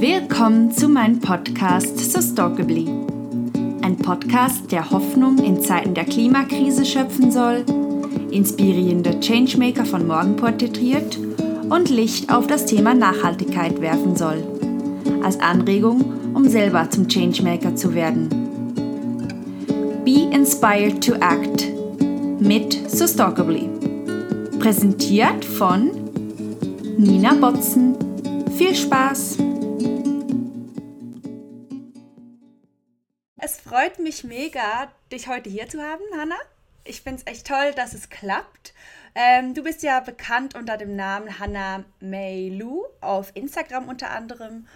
Willkommen zu meinem Podcast Sustainably. Ein Podcast, der Hoffnung in Zeiten der Klimakrise schöpfen soll, inspirierende Changemaker von morgen porträtiert und Licht auf das Thema Nachhaltigkeit werfen soll. Als Anregung, um selber zum Changemaker zu werden. Be inspired to act mit Sustainably. Präsentiert von Nina Botzen. Viel Spaß! Es freut mich mega, dich heute hier zu haben, Hanna. Ich finde es echt toll, dass es klappt. Ähm, du bist ja bekannt unter dem Namen Hannah May auf Instagram unter anderem.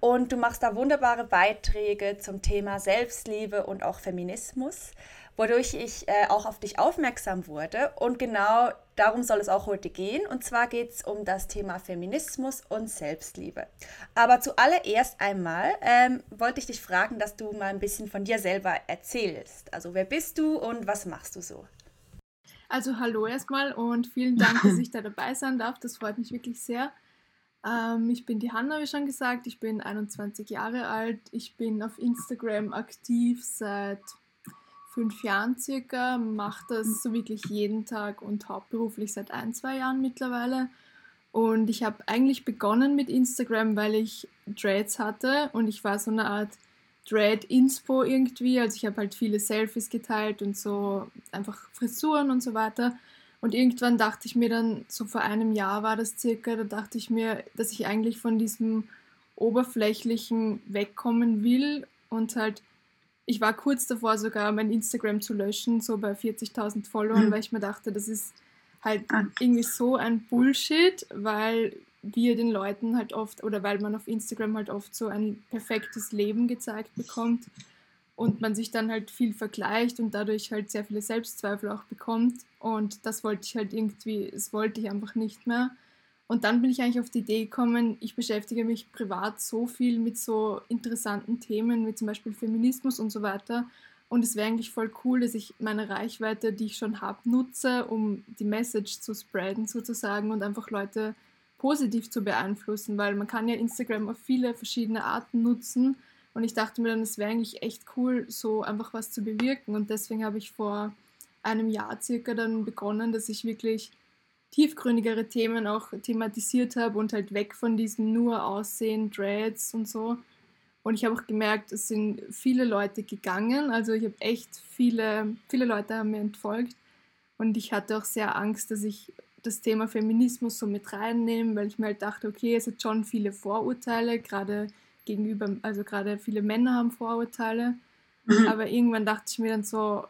Und du machst da wunderbare Beiträge zum Thema Selbstliebe und auch Feminismus, wodurch ich äh, auch auf dich aufmerksam wurde. Und genau darum soll es auch heute gehen. Und zwar geht es um das Thema Feminismus und Selbstliebe. Aber zuallererst einmal ähm, wollte ich dich fragen, dass du mal ein bisschen von dir selber erzählst. Also wer bist du und was machst du so? Also hallo erstmal und vielen Dank, dass ich da dabei sein darf. Das freut mich wirklich sehr. Ähm, ich bin die Hanna, wie schon gesagt. Ich bin 21 Jahre alt. Ich bin auf Instagram aktiv seit fünf Jahren circa. Mache das so wirklich jeden Tag und hauptberuflich seit ein, zwei Jahren mittlerweile. Und ich habe eigentlich begonnen mit Instagram, weil ich Dreads hatte und ich war so eine Art Dread-Inspo irgendwie. Also ich habe halt viele Selfies geteilt und so einfach Frisuren und so weiter. Und irgendwann dachte ich mir dann, so vor einem Jahr war das circa, da dachte ich mir, dass ich eigentlich von diesem oberflächlichen wegkommen will und halt, ich war kurz davor sogar mein Instagram zu löschen, so bei 40.000 Followern, mhm. weil ich mir dachte, das ist halt ah. irgendwie so ein Bullshit, weil wir den Leuten halt oft, oder weil man auf Instagram halt oft so ein perfektes Leben gezeigt bekommt und man sich dann halt viel vergleicht und dadurch halt sehr viele Selbstzweifel auch bekommt. Und das wollte ich halt irgendwie, das wollte ich einfach nicht mehr. Und dann bin ich eigentlich auf die Idee gekommen, ich beschäftige mich privat so viel mit so interessanten Themen wie zum Beispiel Feminismus und so weiter. Und es wäre eigentlich voll cool, dass ich meine Reichweite, die ich schon habe, nutze, um die Message zu spreaden sozusagen und einfach Leute positiv zu beeinflussen, weil man kann ja Instagram auf viele verschiedene Arten nutzen und ich dachte mir dann, es wäre eigentlich echt cool, so einfach was zu bewirken. Und deswegen habe ich vor einem Jahr circa dann begonnen, dass ich wirklich tiefgründigere Themen auch thematisiert habe und halt weg von diesem nur Aussehen, Dreads und so. Und ich habe auch gemerkt, es sind viele Leute gegangen. Also ich habe echt viele, viele Leute haben mir entfolgt. Und ich hatte auch sehr Angst, dass ich das Thema Feminismus so mit reinnehme, weil ich mir halt dachte, okay, es hat schon viele Vorurteile, gerade gegenüber, also gerade viele Männer haben Vorurteile. Mhm. Aber irgendwann dachte ich mir dann so,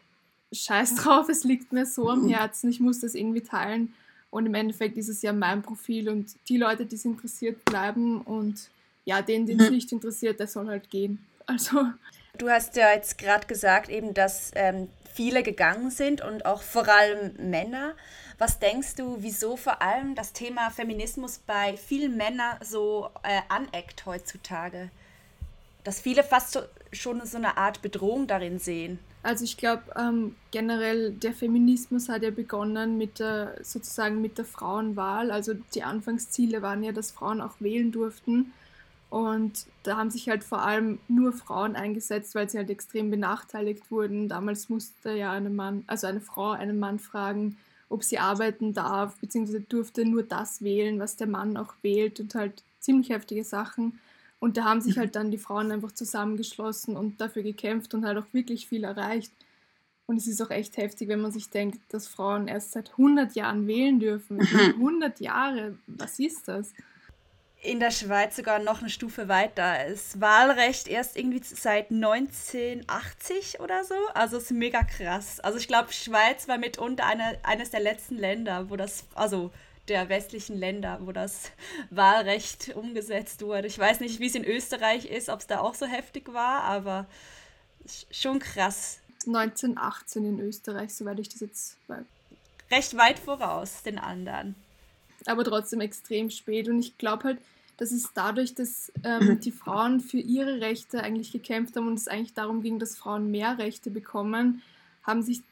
scheiß drauf, es liegt mir so am Herzen, ich muss das irgendwie teilen. Und im Endeffekt ist es ja mein Profil und die Leute, die es interessiert, bleiben und ja, den, den es mhm. nicht interessiert, der soll halt gehen. Also. Du hast ja jetzt gerade gesagt, eben, dass ähm, viele gegangen sind und auch vor allem Männer. Was denkst du, wieso vor allem das Thema Feminismus bei vielen Männern so äh, aneckt heutzutage? Dass viele fast so, schon so eine Art Bedrohung darin sehen. Also ich glaube ähm, generell der Feminismus hat ja begonnen mit der sozusagen mit der Frauenwahl. Also die Anfangsziele waren ja, dass Frauen auch wählen durften. Und da haben sich halt vor allem nur Frauen eingesetzt, weil sie halt extrem benachteiligt wurden. Damals musste ja eine Mann, also eine Frau einen Mann fragen, ob sie arbeiten darf, beziehungsweise durfte nur das wählen, was der Mann auch wählt und halt ziemlich heftige Sachen. Und da haben sich mhm. halt dann die Frauen einfach zusammengeschlossen und dafür gekämpft und halt auch wirklich viel erreicht. Und es ist auch echt heftig, wenn man sich denkt, dass Frauen erst seit 100 Jahren wählen dürfen. 100 Jahre, was ist das? in der Schweiz sogar noch eine Stufe weiter. Das Wahlrecht erst irgendwie seit 1980 oder so. Also es ist mega krass. Also ich glaube, Schweiz war mitunter eine, eines der letzten Länder, wo das, also der westlichen Länder, wo das Wahlrecht umgesetzt wurde. Ich weiß nicht, wie es in Österreich ist, ob es da auch so heftig war, aber schon krass. 1918 in Österreich, soweit ich das jetzt weiß. Recht weit voraus den anderen aber trotzdem extrem spät. Und ich glaube halt, dass es dadurch, dass ähm, die Frauen für ihre Rechte eigentlich gekämpft haben und es eigentlich darum ging, dass Frauen mehr Rechte bekommen, haben sich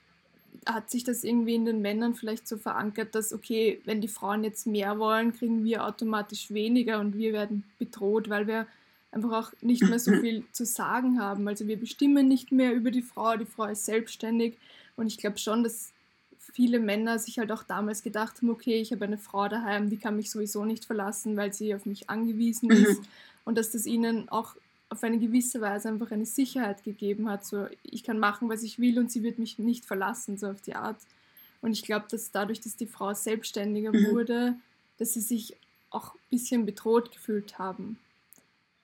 hat sich das irgendwie in den Männern vielleicht so verankert, dass, okay, wenn die Frauen jetzt mehr wollen, kriegen wir automatisch weniger und wir werden bedroht, weil wir einfach auch nicht mehr so viel zu sagen haben. Also wir bestimmen nicht mehr über die Frau, die Frau ist selbstständig und ich glaube schon, dass viele Männer sich halt auch damals gedacht haben, okay, ich habe eine Frau daheim, die kann mich sowieso nicht verlassen, weil sie auf mich angewiesen ist und dass das ihnen auch auf eine gewisse Weise einfach eine Sicherheit gegeben hat, so ich kann machen, was ich will und sie wird mich nicht verlassen, so auf die Art. Und ich glaube, dass dadurch, dass die Frau selbstständiger mhm. wurde, dass sie sich auch ein bisschen bedroht gefühlt haben.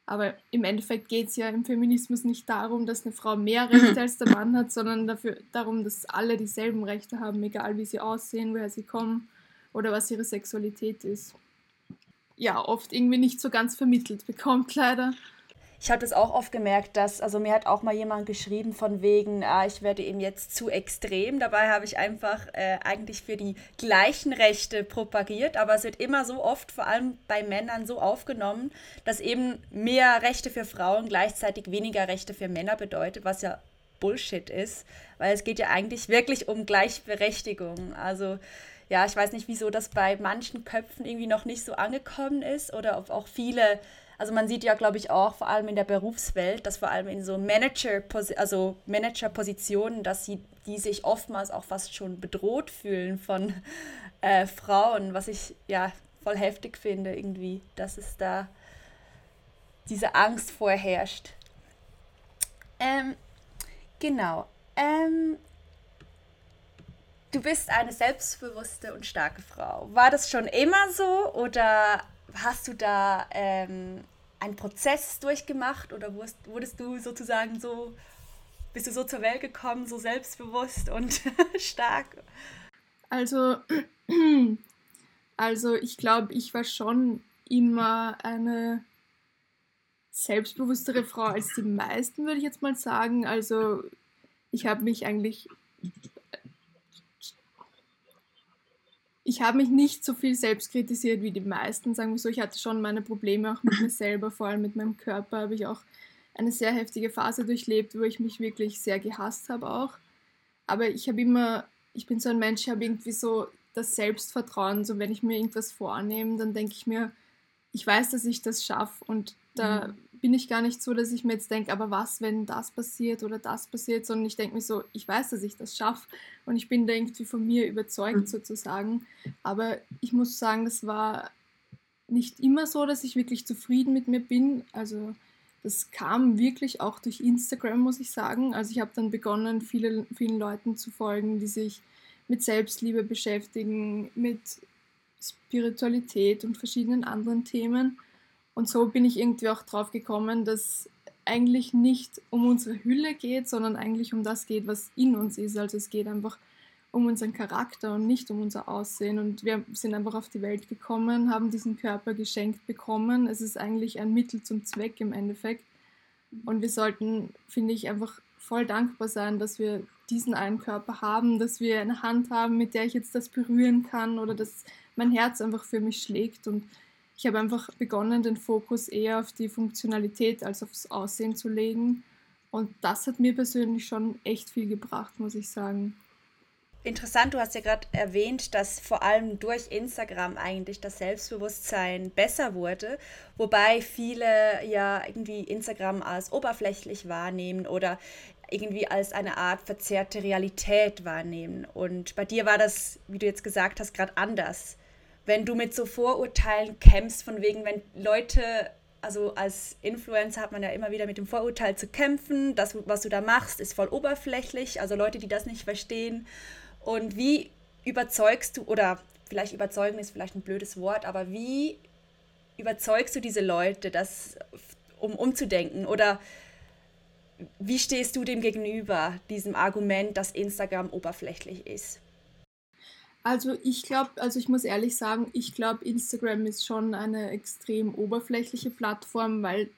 Aber im Endeffekt geht es ja im Feminismus nicht darum, dass eine Frau mehr Rechte als der Mann hat, sondern dafür, darum, dass alle dieselben Rechte haben, egal wie sie aussehen, woher sie kommen oder was ihre Sexualität ist. Ja, oft irgendwie nicht so ganz vermittelt bekommt, leider ich habe das auch oft gemerkt, dass, also mir hat auch mal jemand geschrieben von wegen, ah, ich werde ihm jetzt zu extrem. Dabei habe ich einfach äh, eigentlich für die gleichen Rechte propagiert, aber es wird immer so oft, vor allem bei Männern, so aufgenommen, dass eben mehr Rechte für Frauen gleichzeitig weniger Rechte für Männer bedeutet, was ja Bullshit ist, weil es geht ja eigentlich wirklich um Gleichberechtigung. Also ja, ich weiß nicht, wieso das bei manchen Köpfen irgendwie noch nicht so angekommen ist oder ob auch viele also man sieht ja, glaube ich, auch vor allem in der Berufswelt, dass vor allem in so Manager, also Manager-Positionen, dass sie die sich oftmals auch fast schon bedroht fühlen von äh, Frauen, was ich ja voll heftig finde irgendwie, dass es da diese Angst vorherrscht. Ähm, genau. Ähm, du bist eine selbstbewusste und starke Frau. War das schon immer so oder hast du da ähm, einen Prozess durchgemacht oder wurdest, wurdest du sozusagen so, bist du so zur Welt gekommen, so selbstbewusst und stark? Also, also ich glaube, ich war schon immer eine selbstbewusstere Frau als die meisten, würde ich jetzt mal sagen. Also ich habe mich eigentlich ich habe mich nicht so viel selbst kritisiert wie die meisten, sagen wir so. Ich hatte schon meine Probleme auch mit mir selber, vor allem mit meinem Körper habe ich auch eine sehr heftige Phase durchlebt, wo ich mich wirklich sehr gehasst habe auch. Aber ich habe immer, ich bin so ein Mensch, ich habe irgendwie so das Selbstvertrauen, so wenn ich mir irgendwas vornehme, dann denke ich mir, ich weiß, dass ich das schaffe und da mhm bin ich gar nicht so, dass ich mir jetzt denke, aber was, wenn das passiert oder das passiert, sondern ich denke mir so, ich weiß, dass ich das schaffe und ich bin da irgendwie von mir überzeugt mhm. sozusagen. Aber ich muss sagen, das war nicht immer so, dass ich wirklich zufrieden mit mir bin. Also das kam wirklich auch durch Instagram, muss ich sagen. Also ich habe dann begonnen, viele, vielen Leuten zu folgen, die sich mit Selbstliebe beschäftigen, mit Spiritualität und verschiedenen anderen Themen. Und so bin ich irgendwie auch drauf gekommen, dass eigentlich nicht um unsere Hülle geht, sondern eigentlich um das geht, was in uns ist. Also es geht einfach um unseren Charakter und nicht um unser Aussehen. Und wir sind einfach auf die Welt gekommen, haben diesen Körper geschenkt bekommen. Es ist eigentlich ein Mittel zum Zweck im Endeffekt. Und wir sollten, finde ich, einfach voll dankbar sein, dass wir diesen einen Körper haben, dass wir eine Hand haben, mit der ich jetzt das berühren kann oder dass mein Herz einfach für mich schlägt. Und ich habe einfach begonnen, den Fokus eher auf die Funktionalität als aufs Aussehen zu legen. Und das hat mir persönlich schon echt viel gebracht, muss ich sagen. Interessant, du hast ja gerade erwähnt, dass vor allem durch Instagram eigentlich das Selbstbewusstsein besser wurde, wobei viele ja irgendwie Instagram als oberflächlich wahrnehmen oder irgendwie als eine Art verzerrte Realität wahrnehmen. Und bei dir war das, wie du jetzt gesagt hast, gerade anders wenn du mit so Vorurteilen kämpfst, von wegen, wenn Leute, also als Influencer hat man ja immer wieder mit dem Vorurteil zu kämpfen, das, was du da machst, ist voll oberflächlich, also Leute, die das nicht verstehen. Und wie überzeugst du, oder vielleicht überzeugen ist vielleicht ein blödes Wort, aber wie überzeugst du diese Leute, das, um umzudenken? Oder wie stehst du dem gegenüber, diesem Argument, dass Instagram oberflächlich ist? Also ich glaube, also ich muss ehrlich sagen, ich glaube, Instagram ist schon eine extrem oberflächliche Plattform, weil,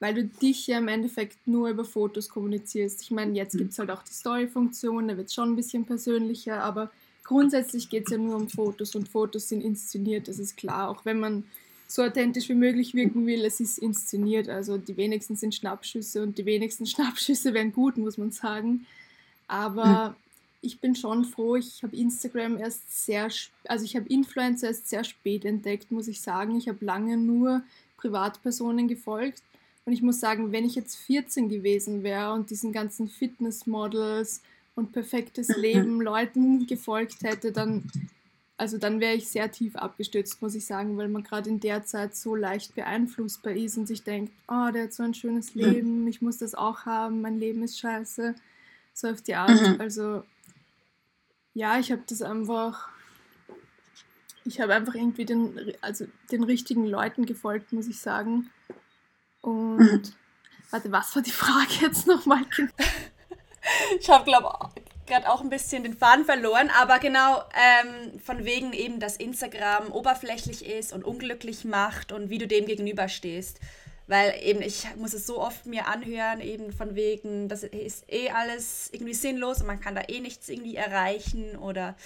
weil du dich ja im Endeffekt nur über Fotos kommunizierst. Ich meine, jetzt gibt es halt auch die Story-Funktion, da wird es schon ein bisschen persönlicher, aber grundsätzlich geht es ja nur um Fotos und Fotos sind inszeniert, das ist klar. Auch wenn man so authentisch wie möglich wirken will, es ist inszeniert. Also die wenigsten sind Schnappschüsse und die wenigsten Schnappschüsse wären gut, muss man sagen. Aber ich bin schon froh, ich habe Instagram erst sehr, also ich habe Influencer erst sehr spät entdeckt, muss ich sagen. Ich habe lange nur Privatpersonen gefolgt. Und ich muss sagen, wenn ich jetzt 14 gewesen wäre und diesen ganzen Fitnessmodels und perfektes Leben Leuten gefolgt hätte, dann, also dann wäre ich sehr tief abgestürzt, muss ich sagen, weil man gerade in der Zeit so leicht beeinflussbar ist und sich denkt, oh, der hat so ein schönes Leben, ich muss das auch haben, mein Leben ist scheiße. So auf die Art. Mhm. Also ja, ich habe das einfach, ich habe einfach irgendwie den, also den richtigen Leuten gefolgt, muss ich sagen. Und mhm. warte, was war die Frage jetzt nochmal? ich habe, glaube gerade auch ein bisschen den Faden verloren, aber genau ähm, von wegen eben, dass Instagram oberflächlich ist und unglücklich macht und wie du dem gegenüberstehst. Weil eben ich muss es so oft mir anhören, eben von wegen, das ist eh alles irgendwie sinnlos und man kann da eh nichts irgendwie erreichen oder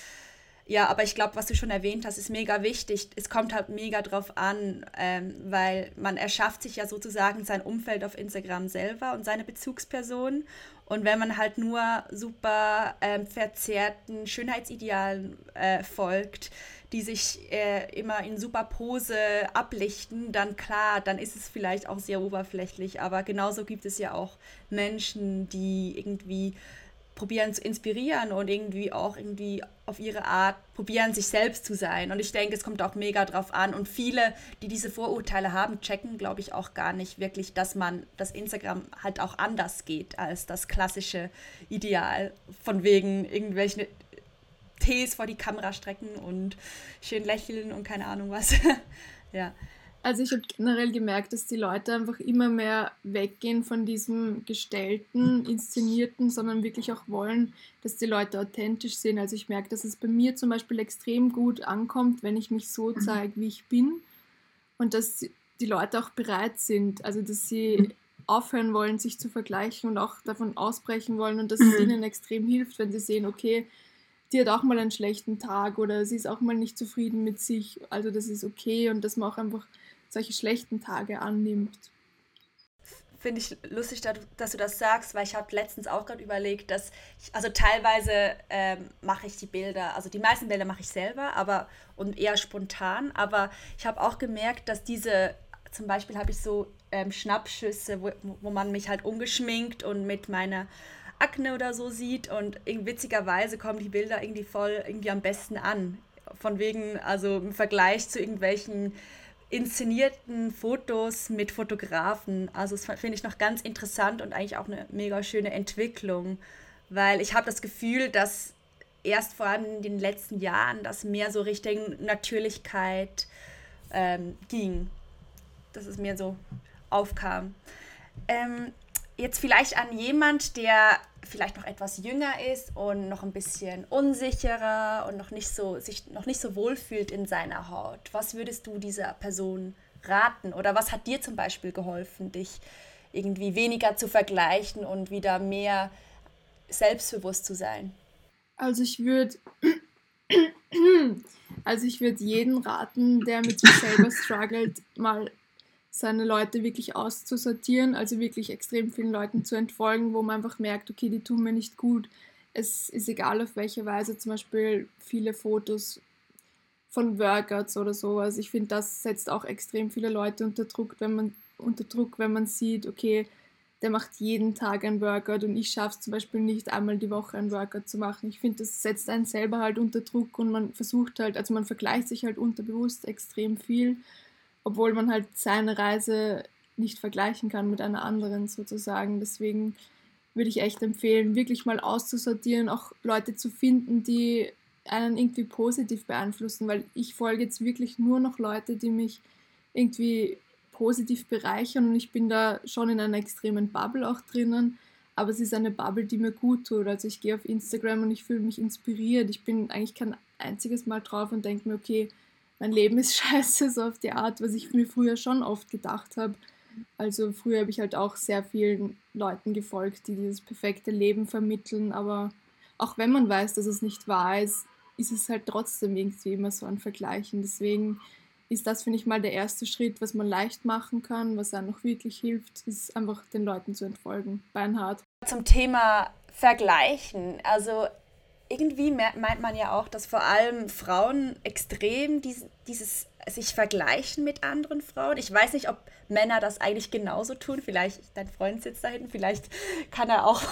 ja, aber ich glaube, was du schon erwähnt hast, ist mega wichtig. Es kommt halt mega drauf an, ähm, weil man erschafft sich ja sozusagen sein Umfeld auf Instagram selber und seine Bezugspersonen. Und wenn man halt nur super ähm, verzerrten Schönheitsidealen äh, folgt, die sich äh, immer in super Pose ablichten, dann klar, dann ist es vielleicht auch sehr oberflächlich. Aber genauso gibt es ja auch Menschen, die irgendwie probieren zu inspirieren und irgendwie auch irgendwie auf ihre Art probieren, sich selbst zu sein. Und ich denke, es kommt auch mega drauf an. Und viele, die diese Vorurteile haben, checken, glaube ich, auch gar nicht wirklich, dass man, das Instagram halt auch anders geht als das klassische Ideal. Von wegen irgendwelchen Tees vor die Kamera strecken und schön lächeln und keine Ahnung was. ja. Also ich habe generell gemerkt, dass die Leute einfach immer mehr weggehen von diesem gestellten, inszenierten, sondern wirklich auch wollen, dass die Leute authentisch sind. Also ich merke, dass es bei mir zum Beispiel extrem gut ankommt, wenn ich mich so mhm. zeige, wie ich bin und dass die Leute auch bereit sind, also dass sie aufhören wollen, sich zu vergleichen und auch davon ausbrechen wollen und dass es mhm. ihnen extrem hilft, wenn sie sehen, okay, die hat auch mal einen schlechten Tag oder sie ist auch mal nicht zufrieden mit sich. Also das ist okay und dass man auch einfach solche schlechten Tage annimmt. Finde ich lustig, dass du das sagst, weil ich habe letztens auch gerade überlegt, dass ich, also teilweise ähm, mache ich die Bilder, also die meisten Bilder mache ich selber, aber und eher spontan, aber ich habe auch gemerkt, dass diese, zum Beispiel habe ich so ähm, Schnappschüsse, wo, wo man mich halt ungeschminkt und mit meiner Akne oder so sieht und witzigerweise kommen die Bilder irgendwie voll irgendwie am besten an. Von wegen, also im Vergleich zu irgendwelchen inszenierten Fotos mit Fotografen. Also das finde ich noch ganz interessant und eigentlich auch eine mega schöne Entwicklung, weil ich habe das Gefühl, dass erst vor allem in den letzten Jahren das mehr so Richtung Natürlichkeit ähm, ging, dass es mir so aufkam. Ähm, jetzt vielleicht an jemand, der vielleicht noch etwas jünger ist und noch ein bisschen unsicherer und noch nicht so, sich noch nicht so wohl fühlt in seiner Haut, was würdest du dieser Person raten? Oder was hat dir zum Beispiel geholfen, dich irgendwie weniger zu vergleichen und wieder mehr selbstbewusst zu sein? Also ich würde also ich würde jeden raten, der mit sich selber struggelt, mal seine Leute wirklich auszusortieren, also wirklich extrem vielen Leuten zu entfolgen, wo man einfach merkt, okay, die tun mir nicht gut. Es ist egal auf welche Weise, zum Beispiel viele Fotos von Workouts oder so. Also ich finde, das setzt auch extrem viele Leute unter Druck, wenn man unter Druck, wenn man sieht, okay, der macht jeden Tag ein Workout und ich schaffe es zum Beispiel nicht einmal die Woche ein Workout zu machen. Ich finde, das setzt einen selber halt unter Druck und man versucht halt, also man vergleicht sich halt unterbewusst extrem viel obwohl man halt seine Reise nicht vergleichen kann mit einer anderen sozusagen. Deswegen würde ich echt empfehlen, wirklich mal auszusortieren, auch Leute zu finden, die einen irgendwie positiv beeinflussen, weil ich folge jetzt wirklich nur noch Leute, die mich irgendwie positiv bereichern und ich bin da schon in einer extremen Bubble auch drinnen, aber es ist eine Bubble, die mir gut tut. Also ich gehe auf Instagram und ich fühle mich inspiriert. Ich bin eigentlich kein einziges Mal drauf und denke mir, okay, mein Leben ist scheiße, so auf die Art, was ich mir früher schon oft gedacht habe. Also früher habe ich halt auch sehr vielen Leuten gefolgt, die dieses perfekte Leben vermitteln, aber auch wenn man weiß, dass es nicht wahr ist, ist es halt trotzdem irgendwie immer so ein Vergleichen. Deswegen ist das, finde ich, mal der erste Schritt, was man leicht machen kann, was einem noch wirklich hilft, ist einfach den Leuten zu entfolgen. Beinhard. Zum Thema Vergleichen. Also irgendwie meint man ja auch, dass vor allem Frauen extrem dies, dieses sich vergleichen mit anderen Frauen. Ich weiß nicht, ob Männer das eigentlich genauso tun. Vielleicht, dein Freund sitzt da hinten, vielleicht kann er auch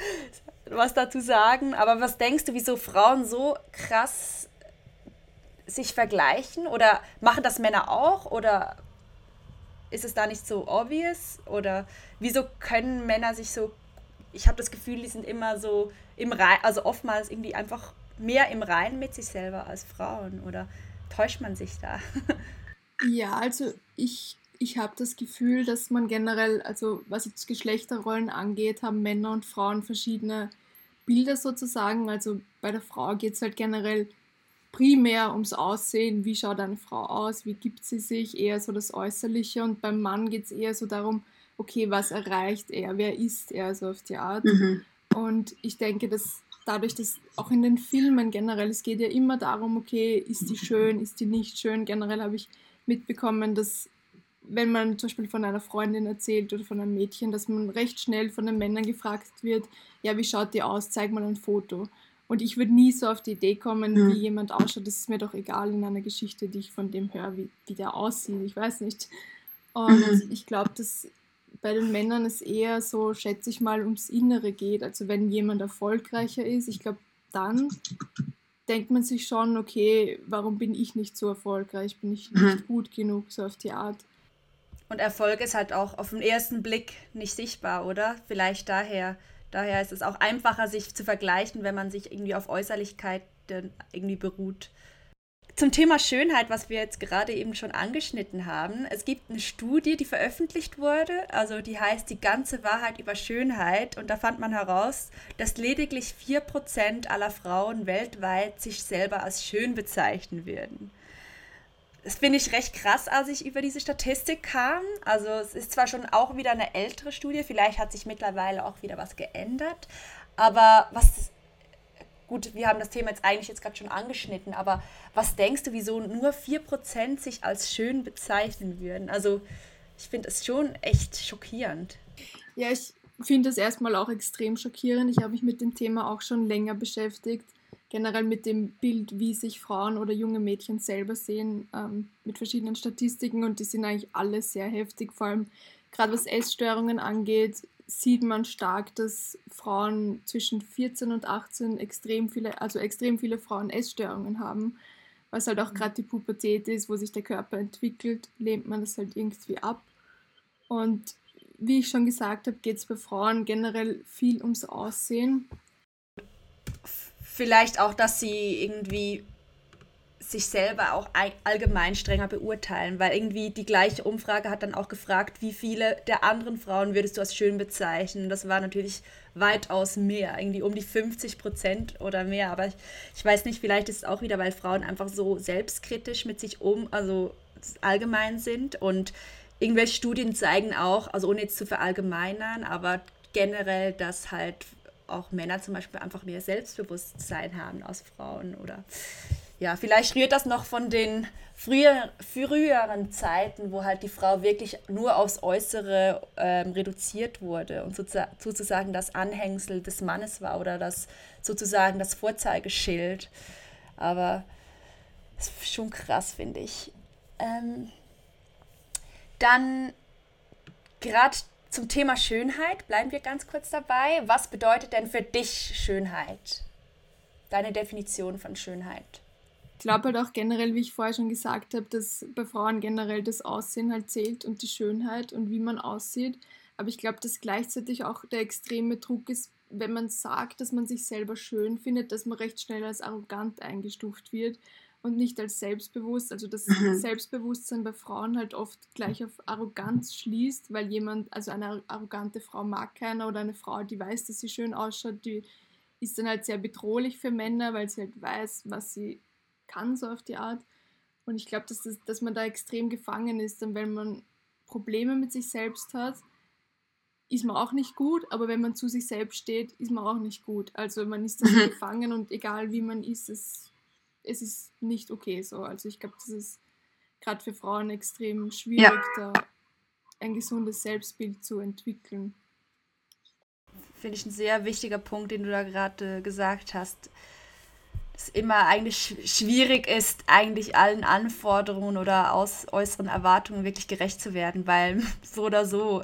was dazu sagen. Aber was denkst du, wieso Frauen so krass sich vergleichen? Oder machen das Männer auch? Oder ist es da nicht so obvious? Oder wieso können Männer sich so ich habe das Gefühl, die sind immer so im Rein, also oftmals irgendwie einfach mehr im Rein mit sich selber als Frauen. Oder täuscht man sich da? ja, also ich, ich habe das Gefühl, dass man generell, also was jetzt Geschlechterrollen angeht, haben Männer und Frauen verschiedene Bilder sozusagen. Also bei der Frau geht es halt generell primär ums Aussehen, wie schaut eine Frau aus, wie gibt sie sich, eher so das Äußerliche. Und beim Mann geht es eher so darum, okay, was erreicht er, wer ist er, so auf die Art. Mhm. Und ich denke, dass dadurch, dass auch in den Filmen generell, es geht ja immer darum, okay, ist die schön, ist die nicht schön. Generell habe ich mitbekommen, dass wenn man zum Beispiel von einer Freundin erzählt oder von einem Mädchen, dass man recht schnell von den Männern gefragt wird, ja, wie schaut die aus, zeig mal ein Foto. Und ich würde nie so auf die Idee kommen, mhm. wie jemand ausschaut. Das ist mir doch egal in einer Geschichte, die ich von dem höre, wie, wie der aussieht. Ich weiß nicht. Und mhm. ich glaube, dass bei den Männern es eher so, schätze ich mal, ums Innere geht. Also wenn jemand erfolgreicher ist, ich glaube, dann denkt man sich schon, okay, warum bin ich nicht so erfolgreich? Bin ich nicht mhm. gut genug, so auf die Art? Und Erfolg ist halt auch auf den ersten Blick nicht sichtbar, oder? Vielleicht daher. Daher ist es auch einfacher, sich zu vergleichen, wenn man sich irgendwie auf Äußerlichkeiten irgendwie beruht. Zum Thema Schönheit, was wir jetzt gerade eben schon angeschnitten haben. Es gibt eine Studie, die veröffentlicht wurde, also die heißt Die ganze Wahrheit über Schönheit. Und da fand man heraus, dass lediglich 4% aller Frauen weltweit sich selber als schön bezeichnen würden. Das finde ich recht krass, als ich über diese Statistik kam. Also es ist zwar schon auch wieder eine ältere Studie, vielleicht hat sich mittlerweile auch wieder was geändert. Aber was gut, wir haben das Thema jetzt eigentlich jetzt gerade schon angeschnitten, aber was denkst du, wieso nur 4% sich als schön bezeichnen würden? Also ich finde es schon echt schockierend. Ja, ich finde es erstmal auch extrem schockierend. Ich habe mich mit dem Thema auch schon länger beschäftigt. Generell mit dem Bild, wie sich Frauen oder junge Mädchen selber sehen, ähm, mit verschiedenen Statistiken und die sind eigentlich alle sehr heftig, vor allem gerade was Essstörungen angeht, sieht man stark, dass Frauen zwischen 14 und 18 extrem viele, also extrem viele Frauen Essstörungen haben, was halt auch mhm. gerade die Pubertät ist, wo sich der Körper entwickelt, lehnt man das halt irgendwie ab. Und wie ich schon gesagt habe, geht es bei Frauen generell viel ums Aussehen. Vielleicht auch, dass sie irgendwie sich selber auch allgemein strenger beurteilen, weil irgendwie die gleiche Umfrage hat dann auch gefragt, wie viele der anderen Frauen würdest du als schön bezeichnen. Das war natürlich weitaus mehr, irgendwie um die 50 Prozent oder mehr. Aber ich, ich weiß nicht, vielleicht ist es auch wieder, weil Frauen einfach so selbstkritisch mit sich um, also allgemein sind und irgendwelche Studien zeigen auch, also ohne jetzt zu verallgemeinern, aber generell, dass halt auch Männer zum Beispiel einfach mehr Selbstbewusstsein haben als Frauen oder ja, vielleicht rührt das noch von den früher, früheren Zeiten, wo halt die Frau wirklich nur aufs Äußere ähm, reduziert wurde und sozusagen das Anhängsel des Mannes war oder das sozusagen das Vorzeigeschild. Aber das ist schon krass, finde ich. Ähm, dann gerade zum Thema Schönheit bleiben wir ganz kurz dabei. Was bedeutet denn für dich Schönheit? Deine Definition von Schönheit? Ich glaube halt auch generell, wie ich vorher schon gesagt habe, dass bei Frauen generell das Aussehen halt zählt und die Schönheit und wie man aussieht. Aber ich glaube, dass gleichzeitig auch der extreme Druck ist, wenn man sagt, dass man sich selber schön findet, dass man recht schnell als arrogant eingestuft wird und nicht als selbstbewusst. Also das mhm. Selbstbewusstsein bei Frauen halt oft gleich auf Arroganz schließt, weil jemand, also eine arrogante Frau mag keiner oder eine Frau, die weiß, dass sie schön ausschaut, die ist dann halt sehr bedrohlich für Männer, weil sie halt weiß, was sie kann, so auf die Art. Und ich glaube, dass, das, dass man da extrem gefangen ist, denn wenn man Probleme mit sich selbst hat, ist man auch nicht gut, aber wenn man zu sich selbst steht, ist man auch nicht gut. Also man ist da so mhm. gefangen und egal wie man ist, es, es ist nicht okay so. Also ich glaube, das ist gerade für Frauen extrem schwierig, ja. da ein gesundes Selbstbild zu entwickeln. finde ich ein sehr wichtiger Punkt, den du da gerade gesagt hast. Dass immer eigentlich schwierig ist, eigentlich allen Anforderungen oder aus äußeren Erwartungen wirklich gerecht zu werden, weil so oder so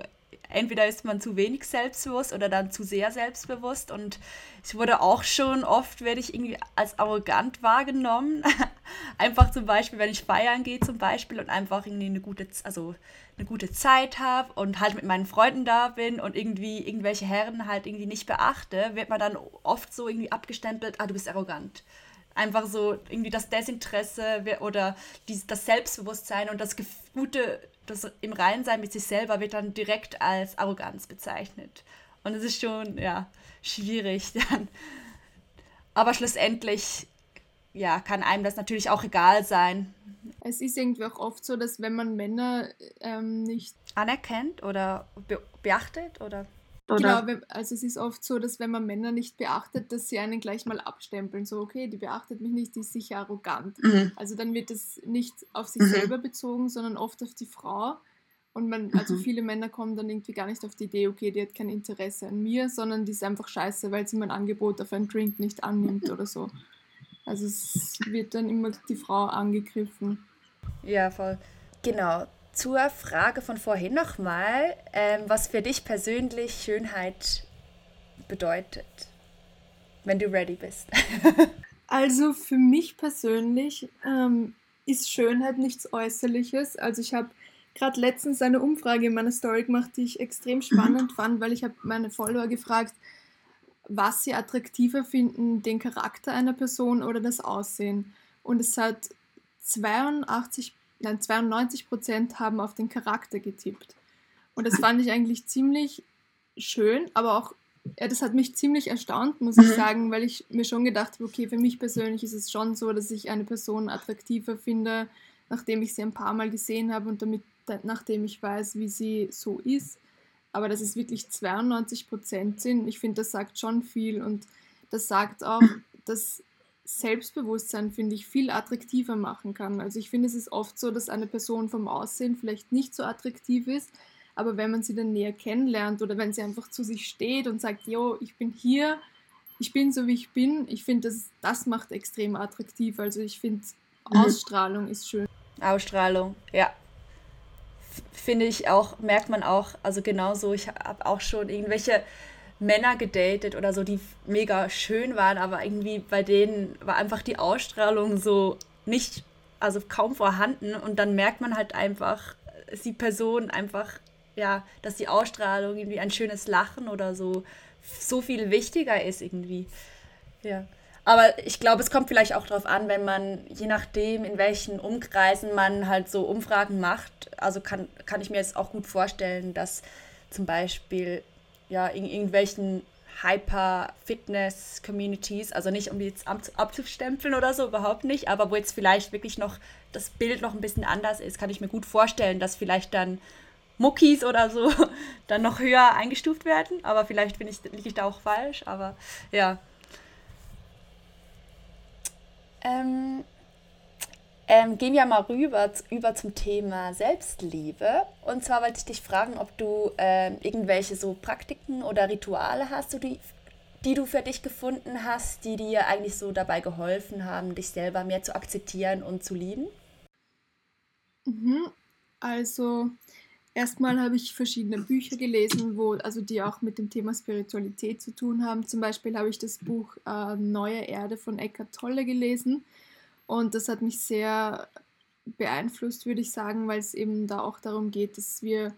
entweder ist man zu wenig selbstbewusst oder dann zu sehr selbstbewusst. Und ich wurde auch schon oft, werde ich irgendwie als arrogant wahrgenommen. einfach zum Beispiel, wenn ich feiern gehe zum Beispiel und einfach irgendwie eine gute, also eine gute Zeit habe und halt mit meinen Freunden da bin und irgendwie irgendwelche Herren halt irgendwie nicht beachte, wird man dann oft so irgendwie abgestempelt, ah, du bist arrogant einfach so irgendwie das Desinteresse oder das Selbstbewusstsein und das gute das im Reinsein mit sich selber wird dann direkt als Arroganz bezeichnet. Und es ist schon, ja, schwierig dann. Aber schlussendlich, ja, kann einem das natürlich auch egal sein. Es ist irgendwie auch oft so, dass wenn man Männer ähm, nicht anerkennt oder be beachtet oder oder? Genau, also es ist oft so, dass wenn man Männer nicht beachtet, dass sie einen gleich mal abstempeln. So, okay, die beachtet mich nicht, die ist sicher arrogant. Mhm. Also dann wird es nicht auf sich mhm. selber bezogen, sondern oft auf die Frau. Und man, also mhm. viele Männer kommen dann irgendwie gar nicht auf die Idee, okay, die hat kein Interesse an mir, sondern die ist einfach scheiße, weil sie mein Angebot auf einen Drink nicht annimmt oder so. Also es wird dann immer die Frau angegriffen. Ja, voll. Genau zur Frage von vorhin nochmal, ähm, was für dich persönlich Schönheit bedeutet, wenn du ready bist. also für mich persönlich ähm, ist Schönheit nichts Äußerliches. Also ich habe gerade letztens eine Umfrage in meiner Story gemacht, die ich extrem mhm. spannend fand, weil ich habe meine Follower gefragt, was sie attraktiver finden, den Charakter einer Person oder das Aussehen. Und es hat 82 nein, 92 Prozent haben auf den Charakter getippt. Und das fand ich eigentlich ziemlich schön, aber auch, ja, das hat mich ziemlich erstaunt, muss ich mhm. sagen, weil ich mir schon gedacht habe, okay, für mich persönlich ist es schon so, dass ich eine Person attraktiver finde, nachdem ich sie ein paar Mal gesehen habe und damit, nachdem ich weiß, wie sie so ist. Aber dass es wirklich 92 Prozent sind, ich finde, das sagt schon viel und das sagt auch, dass Selbstbewusstsein, finde ich, viel attraktiver machen kann. Also ich finde, es ist oft so, dass eine Person vom Aussehen vielleicht nicht so attraktiv ist, aber wenn man sie dann näher kennenlernt oder wenn sie einfach zu sich steht und sagt, jo, ich bin hier, ich bin so wie ich bin, ich finde, das, das macht extrem attraktiv. Also ich finde, mhm. Ausstrahlung ist schön. Ausstrahlung, ja. Finde ich auch, merkt man auch, also genauso, ich habe auch schon irgendwelche Männer gedatet oder so, die mega schön waren, aber irgendwie bei denen war einfach die Ausstrahlung so nicht, also kaum vorhanden und dann merkt man halt einfach, ist die Person einfach, ja, dass die Ausstrahlung irgendwie ein schönes Lachen oder so so viel wichtiger ist irgendwie. Ja. Aber ich glaube, es kommt vielleicht auch darauf an, wenn man, je nachdem, in welchen Umkreisen man halt so Umfragen macht, also kann, kann ich mir jetzt auch gut vorstellen, dass zum Beispiel ja, in irgendwelchen Hyper-Fitness-Communities, also nicht um die jetzt abzustempeln oder so, überhaupt nicht, aber wo jetzt vielleicht wirklich noch das Bild noch ein bisschen anders ist, kann ich mir gut vorstellen, dass vielleicht dann Muckis oder so dann noch höher eingestuft werden, aber vielleicht bin ich, liege ich da auch falsch, aber ja. Ähm, ähm, gehen wir mal rüber über zum Thema Selbstliebe. Und zwar wollte ich dich fragen, ob du ähm, irgendwelche so Praktiken oder Rituale hast, die, die du für dich gefunden hast, die dir eigentlich so dabei geholfen haben, dich selber mehr zu akzeptieren und zu lieben? Mhm. Also erstmal habe ich verschiedene Bücher gelesen, wo, also die auch mit dem Thema Spiritualität zu tun haben. Zum Beispiel habe ich das Buch äh, Neue Erde von Eckhart Tolle gelesen. Und das hat mich sehr beeinflusst, würde ich sagen, weil es eben da auch darum geht, dass wir,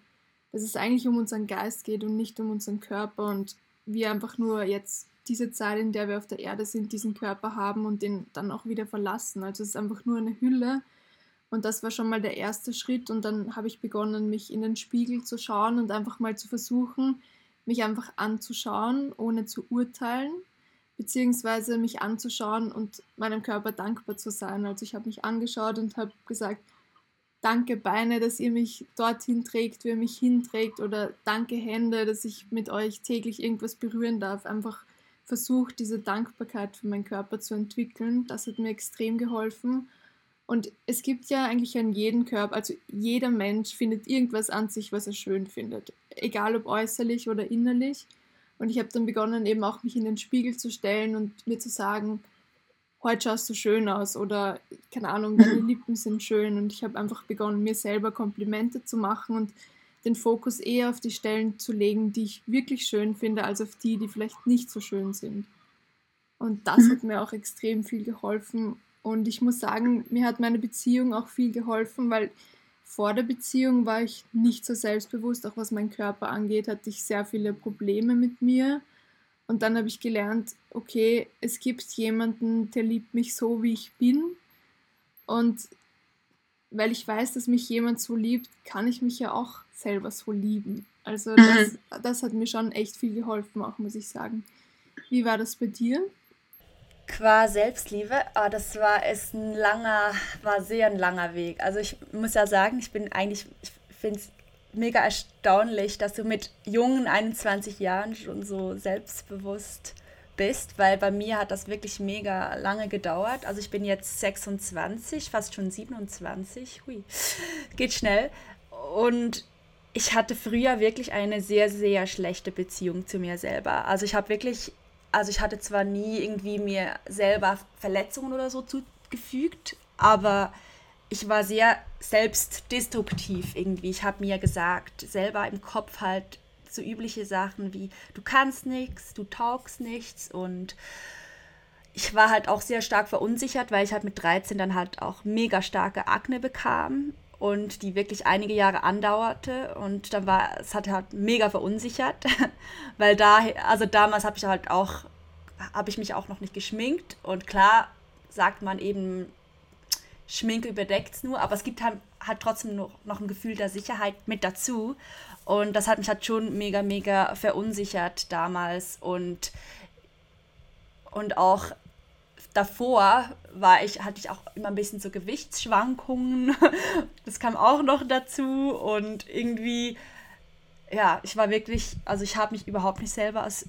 dass es eigentlich um unseren Geist geht und nicht um unseren Körper und wir einfach nur jetzt diese Zeit, in der wir auf der Erde sind, diesen Körper haben und den dann auch wieder verlassen. Also es ist einfach nur eine Hülle. Und das war schon mal der erste Schritt. Und dann habe ich begonnen, mich in den Spiegel zu schauen und einfach mal zu versuchen, mich einfach anzuschauen, ohne zu urteilen beziehungsweise mich anzuschauen und meinem Körper dankbar zu sein. Also ich habe mich angeschaut und habe gesagt, danke Beine, dass ihr mich dorthin trägt, wie ihr mich hinträgt oder danke Hände, dass ich mit euch täglich irgendwas berühren darf. Einfach versucht, diese Dankbarkeit für meinen Körper zu entwickeln. Das hat mir extrem geholfen. Und es gibt ja eigentlich an jedem Körper, also jeder Mensch findet irgendwas an sich, was er schön findet. Egal ob äußerlich oder innerlich. Und ich habe dann begonnen, eben auch mich in den Spiegel zu stellen und mir zu sagen, heute schaust du schön aus oder keine Ahnung, deine Lippen sind schön. Und ich habe einfach begonnen, mir selber Komplimente zu machen und den Fokus eher auf die Stellen zu legen, die ich wirklich schön finde, als auf die, die vielleicht nicht so schön sind. Und das mhm. hat mir auch extrem viel geholfen. Und ich muss sagen, mir hat meine Beziehung auch viel geholfen, weil vor der Beziehung war ich nicht so selbstbewusst, auch was meinen Körper angeht, hatte ich sehr viele Probleme mit mir. Und dann habe ich gelernt, okay, es gibt jemanden, der liebt mich so, wie ich bin. Und weil ich weiß, dass mich jemand so liebt, kann ich mich ja auch selber so lieben. Also mhm. das, das hat mir schon echt viel geholfen, auch muss ich sagen. Wie war das bei dir? Qua Selbstliebe, oh, das war es ein langer, war sehr ein langer Weg. Also ich muss ja sagen, ich bin eigentlich, ich finde es mega erstaunlich, dass du mit jungen 21 Jahren schon so selbstbewusst bist, weil bei mir hat das wirklich mega lange gedauert. Also ich bin jetzt 26, fast schon 27, hui, geht schnell. Und ich hatte früher wirklich eine sehr, sehr schlechte Beziehung zu mir selber. Also ich habe wirklich also ich hatte zwar nie irgendwie mir selber Verletzungen oder so zugefügt, aber ich war sehr selbstdestruktiv irgendwie. Ich habe mir gesagt, selber im Kopf halt so übliche Sachen wie du kannst nichts, du taugst nichts und ich war halt auch sehr stark verunsichert, weil ich halt mit 13 dann halt auch mega starke Akne bekam und die wirklich einige Jahre andauerte. Und dann war es hat halt mega verunsichert, weil da also damals habe ich halt auch habe ich mich auch noch nicht geschminkt. Und klar sagt man eben Schminke überdeckt es nur, aber es gibt halt, halt trotzdem noch, noch ein Gefühl der Sicherheit mit dazu. Und das hat mich halt schon mega mega verunsichert damals. Und und auch davor war ich, hatte ich auch immer ein bisschen so Gewichtsschwankungen. Das kam auch noch dazu. Und irgendwie, ja, ich war wirklich, also ich habe mich überhaupt nicht selber als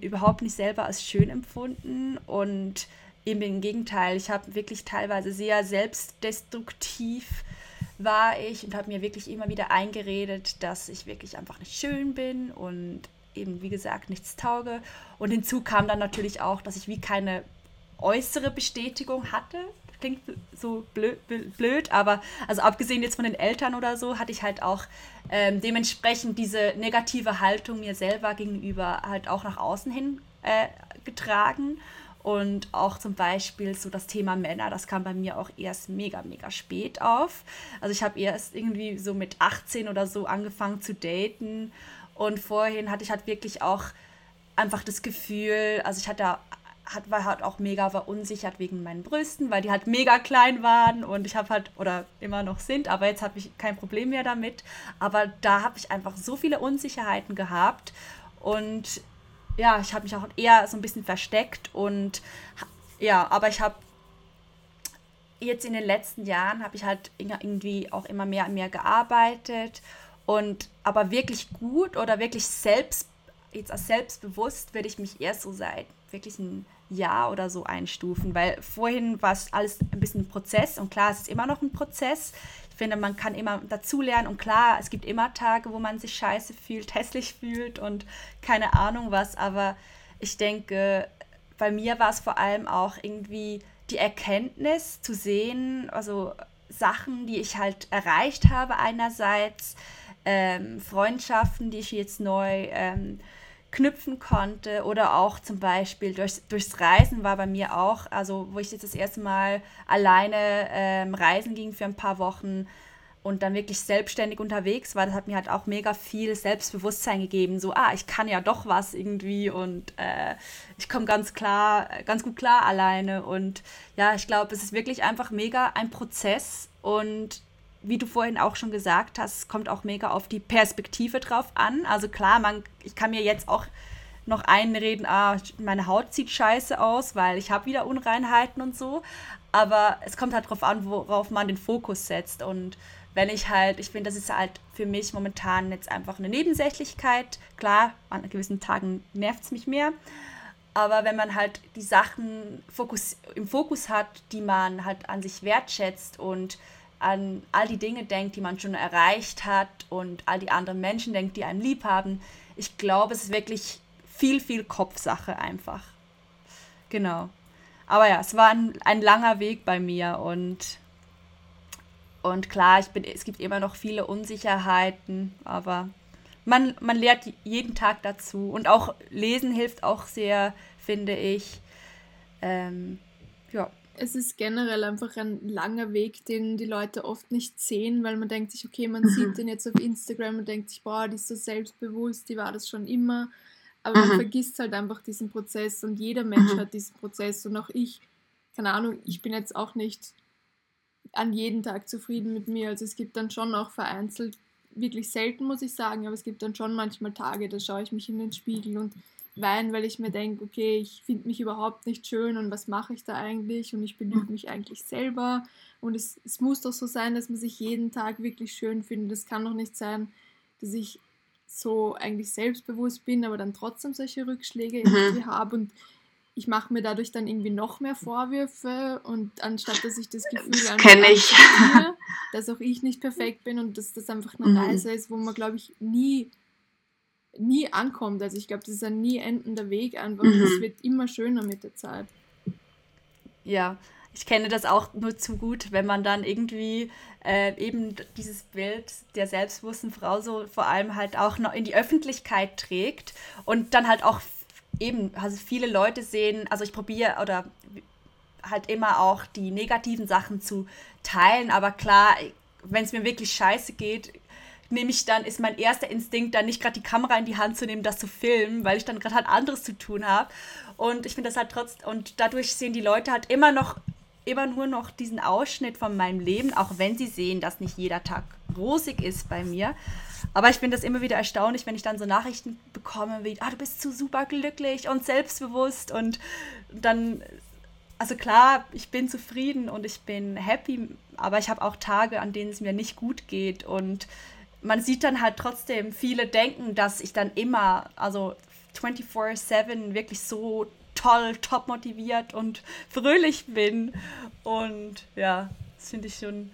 überhaupt nicht selber als schön empfunden und eben im Gegenteil, ich habe wirklich teilweise sehr selbstdestruktiv war ich und habe mir wirklich immer wieder eingeredet, dass ich wirklich einfach nicht schön bin und eben wie gesagt nichts tauge. Und hinzu kam dann natürlich auch, dass ich wie keine äußere Bestätigung hatte. Klingt so blöd, aber also abgesehen jetzt von den Eltern oder so, hatte ich halt auch ähm, dementsprechend diese negative Haltung mir selber gegenüber halt auch nach außen hin äh, getragen. Und auch zum Beispiel so das Thema Männer, das kam bei mir auch erst mega, mega spät auf. Also ich habe erst irgendwie so mit 18 oder so angefangen zu daten. Und vorhin hatte ich halt wirklich auch einfach das Gefühl, also ich hatte hat, war halt auch mega verunsichert wegen meinen Brüsten, weil die halt mega klein waren und ich habe halt, oder immer noch sind, aber jetzt habe ich kein Problem mehr damit. Aber da habe ich einfach so viele Unsicherheiten gehabt und ja, ich habe mich auch eher so ein bisschen versteckt und ja, aber ich habe jetzt in den letzten Jahren habe ich halt irgendwie auch immer mehr an mir gearbeitet und aber wirklich gut oder wirklich selbst jetzt als selbstbewusst würde ich mich erst so seit wirklich ein Jahr oder so einstufen, weil vorhin war es alles ein bisschen ein Prozess und klar, es ist immer noch ein Prozess. Ich finde, man kann immer dazulernen und klar, es gibt immer Tage, wo man sich scheiße fühlt, hässlich fühlt und keine Ahnung was, aber ich denke, bei mir war es vor allem auch irgendwie die Erkenntnis zu sehen, also Sachen, die ich halt erreicht habe einerseits, ähm, Freundschaften, die ich jetzt neu ähm, knüpfen konnte oder auch zum Beispiel durch, durchs Reisen war bei mir auch, also wo ich jetzt das erste Mal alleine ähm, reisen ging für ein paar Wochen und dann wirklich selbstständig unterwegs war, das hat mir halt auch mega viel Selbstbewusstsein gegeben, so, ah, ich kann ja doch was irgendwie und äh, ich komme ganz klar, ganz gut klar alleine. Und ja, ich glaube, es ist wirklich einfach mega ein Prozess und wie du vorhin auch schon gesagt hast, kommt auch mega auf die Perspektive drauf an. Also klar, man, ich kann mir jetzt auch noch einreden, ah, meine Haut sieht scheiße aus, weil ich habe wieder Unreinheiten und so. Aber es kommt halt darauf an, worauf man den Fokus setzt. Und wenn ich halt, ich finde, das ist halt für mich momentan jetzt einfach eine Nebensächlichkeit. Klar, an gewissen Tagen nervt es mich mehr. Aber wenn man halt die Sachen Fokus, im Fokus hat, die man halt an sich wertschätzt und an all die Dinge denkt, die man schon erreicht hat und all die anderen Menschen denkt, die einem lieb haben, ich glaube, es ist wirklich viel, viel Kopfsache einfach. Genau. Aber ja, es war ein, ein langer Weg bei mir und, und klar, ich bin, es gibt immer noch viele Unsicherheiten, aber man, man lernt jeden Tag dazu. Und auch lesen hilft auch sehr, finde ich. Ähm, ja. Es ist generell einfach ein langer Weg, den die Leute oft nicht sehen, weil man denkt sich, okay, man mhm. sieht den jetzt auf Instagram und denkt sich, boah, die ist so selbstbewusst, die war das schon immer. Aber mhm. man vergisst halt einfach diesen Prozess und jeder Mensch mhm. hat diesen Prozess und auch ich, keine Ahnung, ich bin jetzt auch nicht an jedem Tag zufrieden mit mir. Also es gibt dann schon auch vereinzelt, wirklich selten muss ich sagen, aber es gibt dann schon manchmal Tage, da schaue ich mich in den Spiegel und weine, weil ich mir denke, okay, ich finde mich überhaupt nicht schön und was mache ich da eigentlich und ich belüge mich eigentlich selber und es, es muss doch so sein, dass man sich jeden Tag wirklich schön findet. Es kann doch nicht sein, dass ich so eigentlich selbstbewusst bin, aber dann trotzdem solche Rückschläge mhm. irgendwie habe und ich mache mir dadurch dann irgendwie noch mehr Vorwürfe und anstatt dass ich das Gefühl das kenne ich. dass auch ich nicht perfekt bin und dass das einfach eine mhm. Reise ist, wo man glaube ich nie nie ankommt. Also ich glaube, das ist ein nie endender Weg einfach. Mhm. Es wird immer schöner mit der Zeit. Ja, ich kenne das auch nur zu gut, wenn man dann irgendwie äh, eben dieses Bild der selbstbewussten Frau so vor allem halt auch noch in die Öffentlichkeit trägt und dann halt auch eben, also viele Leute sehen, also ich probiere oder halt immer auch die negativen Sachen zu teilen, aber klar, wenn es mir wirklich scheiße geht, nehme ich dann, ist mein erster Instinkt, dann nicht gerade die Kamera in die Hand zu nehmen, das zu filmen, weil ich dann gerade halt anderes zu tun habe. Und ich finde das halt trotzdem, und dadurch sehen die Leute halt immer noch, immer nur noch diesen Ausschnitt von meinem Leben, auch wenn sie sehen, dass nicht jeder Tag rosig ist bei mir. Aber ich finde das immer wieder erstaunlich, wenn ich dann so Nachrichten bekomme wie, ah, du bist zu super glücklich und selbstbewusst und dann, also klar, ich bin zufrieden und ich bin happy, aber ich habe auch Tage, an denen es mir nicht gut geht und man sieht dann halt trotzdem, viele denken, dass ich dann immer, also 24-7 wirklich so toll, top motiviert und fröhlich bin. Und ja, das finde ich schon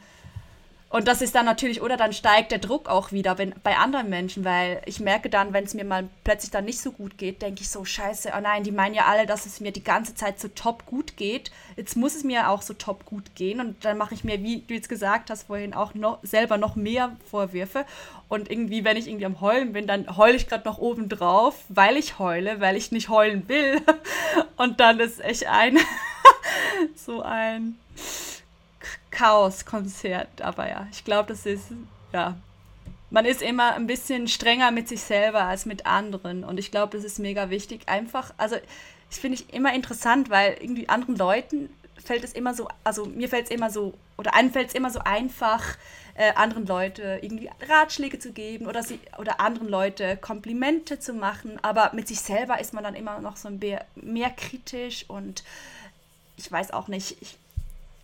und das ist dann natürlich, oder dann steigt der Druck auch wieder wenn, bei anderen Menschen, weil ich merke dann, wenn es mir mal plötzlich dann nicht so gut geht, denke ich so, scheiße, oh nein, die meinen ja alle, dass es mir die ganze Zeit so top gut geht. Jetzt muss es mir auch so top gut gehen. Und dann mache ich mir, wie du jetzt gesagt hast vorhin, auch noch selber noch mehr Vorwürfe. Und irgendwie, wenn ich irgendwie am Heulen bin, dann heule ich gerade noch oben drauf, weil ich heule, weil ich nicht heulen will. Und dann ist echt ein so ein Chaos-Konzert. Aber ja, ich glaube, das ist, ja, man ist immer ein bisschen strenger mit sich selber als mit anderen. Und ich glaube, das ist mega wichtig. Einfach, also, das finde ich immer interessant, weil irgendwie anderen Leuten fällt es immer so, also mir fällt es immer so, oder einem fällt es immer so einfach, äh, anderen Leute irgendwie Ratschläge zu geben oder, sie, oder anderen Leute Komplimente zu machen. Aber mit sich selber ist man dann immer noch so ein mehr, mehr kritisch und ich weiß auch nicht, ich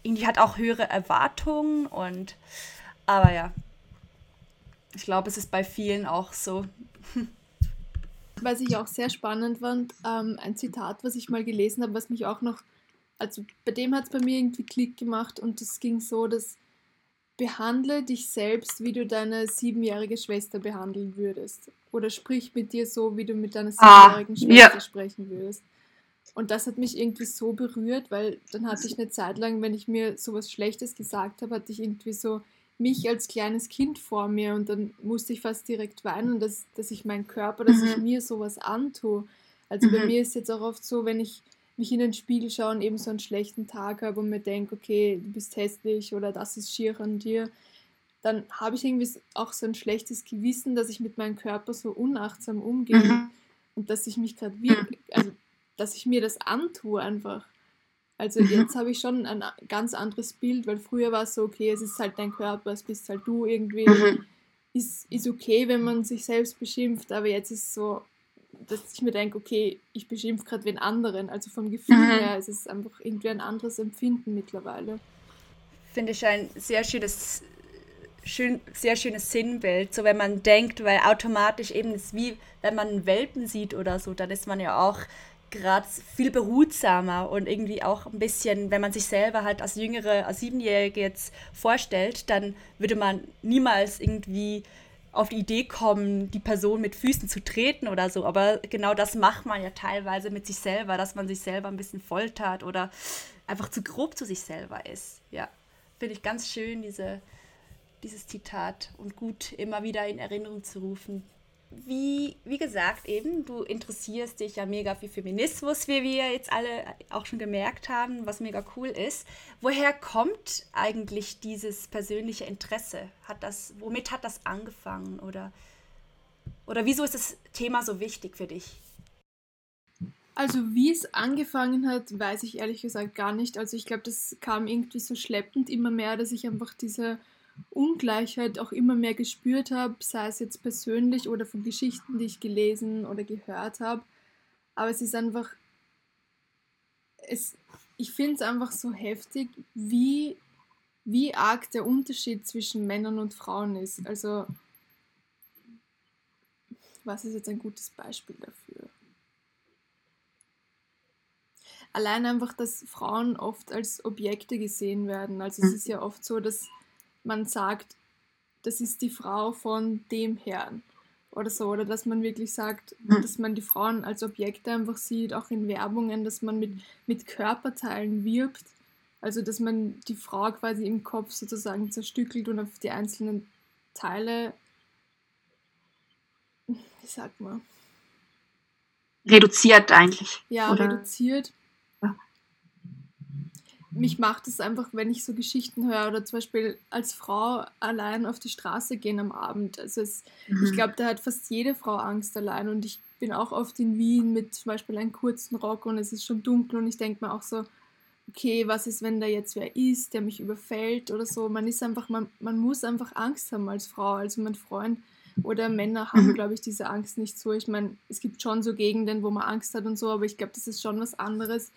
irgendwie hat auch höhere Erwartungen und aber ja, ich glaube, es ist bei vielen auch so. Was ich auch sehr spannend fand, ähm, ein Zitat, was ich mal gelesen habe, was mich auch noch, also bei dem hat es bei mir irgendwie Klick gemacht und es ging so, dass behandle dich selbst, wie du deine siebenjährige Schwester behandeln würdest. Oder sprich mit dir so, wie du mit deiner ah, siebenjährigen ah, Schwester ja. sprechen würdest. Und das hat mich irgendwie so berührt, weil dann hatte ich eine Zeit lang, wenn ich mir sowas Schlechtes gesagt habe, hatte ich irgendwie so mich als kleines Kind vor mir und dann musste ich fast direkt weinen, dass, dass ich meinen Körper, dass ich mhm. mir sowas antue. Also bei mhm. mir ist jetzt auch oft so, wenn ich mich in den Spiegel schaue und eben so einen schlechten Tag habe und mir denke, okay, du bist hässlich oder das ist schier an dir, dann habe ich irgendwie auch so ein schlechtes Gewissen, dass ich mit meinem Körper so unachtsam umgehe mhm. und dass ich mich gerade wirklich, also dass ich mir das antue einfach. Also mhm. jetzt habe ich schon ein ganz anderes Bild, weil früher war es so, okay, es ist halt dein Körper, es bist halt du irgendwie. Mhm. Ist, ist okay, wenn man sich selbst beschimpft, aber jetzt ist es so, dass ich mir denke, okay, ich beschimpfe gerade wen anderen. Also vom Gefühl mhm. her ist es einfach irgendwie ein anderes Empfinden mittlerweile. Finde ich ein sehr schönes, schön, sehr schönes Sinnbild. So wenn man denkt, weil automatisch eben ist wie, wenn man einen Welpen sieht oder so, dann ist man ja auch gerade viel behutsamer und irgendwie auch ein bisschen, wenn man sich selber halt als jüngere, als Siebenjährige jetzt vorstellt, dann würde man niemals irgendwie auf die Idee kommen, die Person mit Füßen zu treten oder so. Aber genau das macht man ja teilweise mit sich selber, dass man sich selber ein bisschen foltert oder einfach zu grob zu sich selber ist. Ja, finde ich ganz schön, diese, dieses Zitat und gut immer wieder in Erinnerung zu rufen. Wie, wie gesagt, eben, du interessierst dich ja mega für Feminismus, wie wir jetzt alle auch schon gemerkt haben, was mega cool ist. Woher kommt eigentlich dieses persönliche Interesse? Hat das, womit hat das angefangen? Oder, oder wieso ist das Thema so wichtig für dich? Also wie es angefangen hat, weiß ich ehrlich gesagt gar nicht. Also ich glaube, das kam irgendwie so schleppend immer mehr, dass ich einfach diese Ungleichheit auch immer mehr gespürt habe, sei es jetzt persönlich oder von Geschichten, die ich gelesen oder gehört habe. Aber es ist einfach, es, ich finde es einfach so heftig, wie, wie arg der Unterschied zwischen Männern und Frauen ist. Also, was ist jetzt ein gutes Beispiel dafür? Allein einfach, dass Frauen oft als Objekte gesehen werden. Also es hm. ist ja oft so, dass man sagt, das ist die Frau von dem Herrn oder so. Oder dass man wirklich sagt, mhm. dass man die Frauen als Objekte einfach sieht, auch in Werbungen, dass man mit, mit Körperteilen wirbt. Also dass man die Frau quasi im Kopf sozusagen zerstückelt und auf die einzelnen Teile, wie sagt man? Reduziert eigentlich. Ja, oder? reduziert mich macht es einfach, wenn ich so Geschichten höre oder zum Beispiel als Frau allein auf die Straße gehen am Abend. Also es, mhm. ich glaube, da hat fast jede Frau Angst allein und ich bin auch oft in Wien mit zum Beispiel einem kurzen Rock und es ist schon dunkel und ich denke mir auch so, okay, was ist, wenn da jetzt wer ist, der mich überfällt oder so. Man ist einfach, man, man muss einfach Angst haben als Frau. Also mein Freund oder Männer haben, mhm. glaube ich, diese Angst nicht so. Ich meine, es gibt schon so Gegenden, wo man Angst hat und so, aber ich glaube, das ist schon was anderes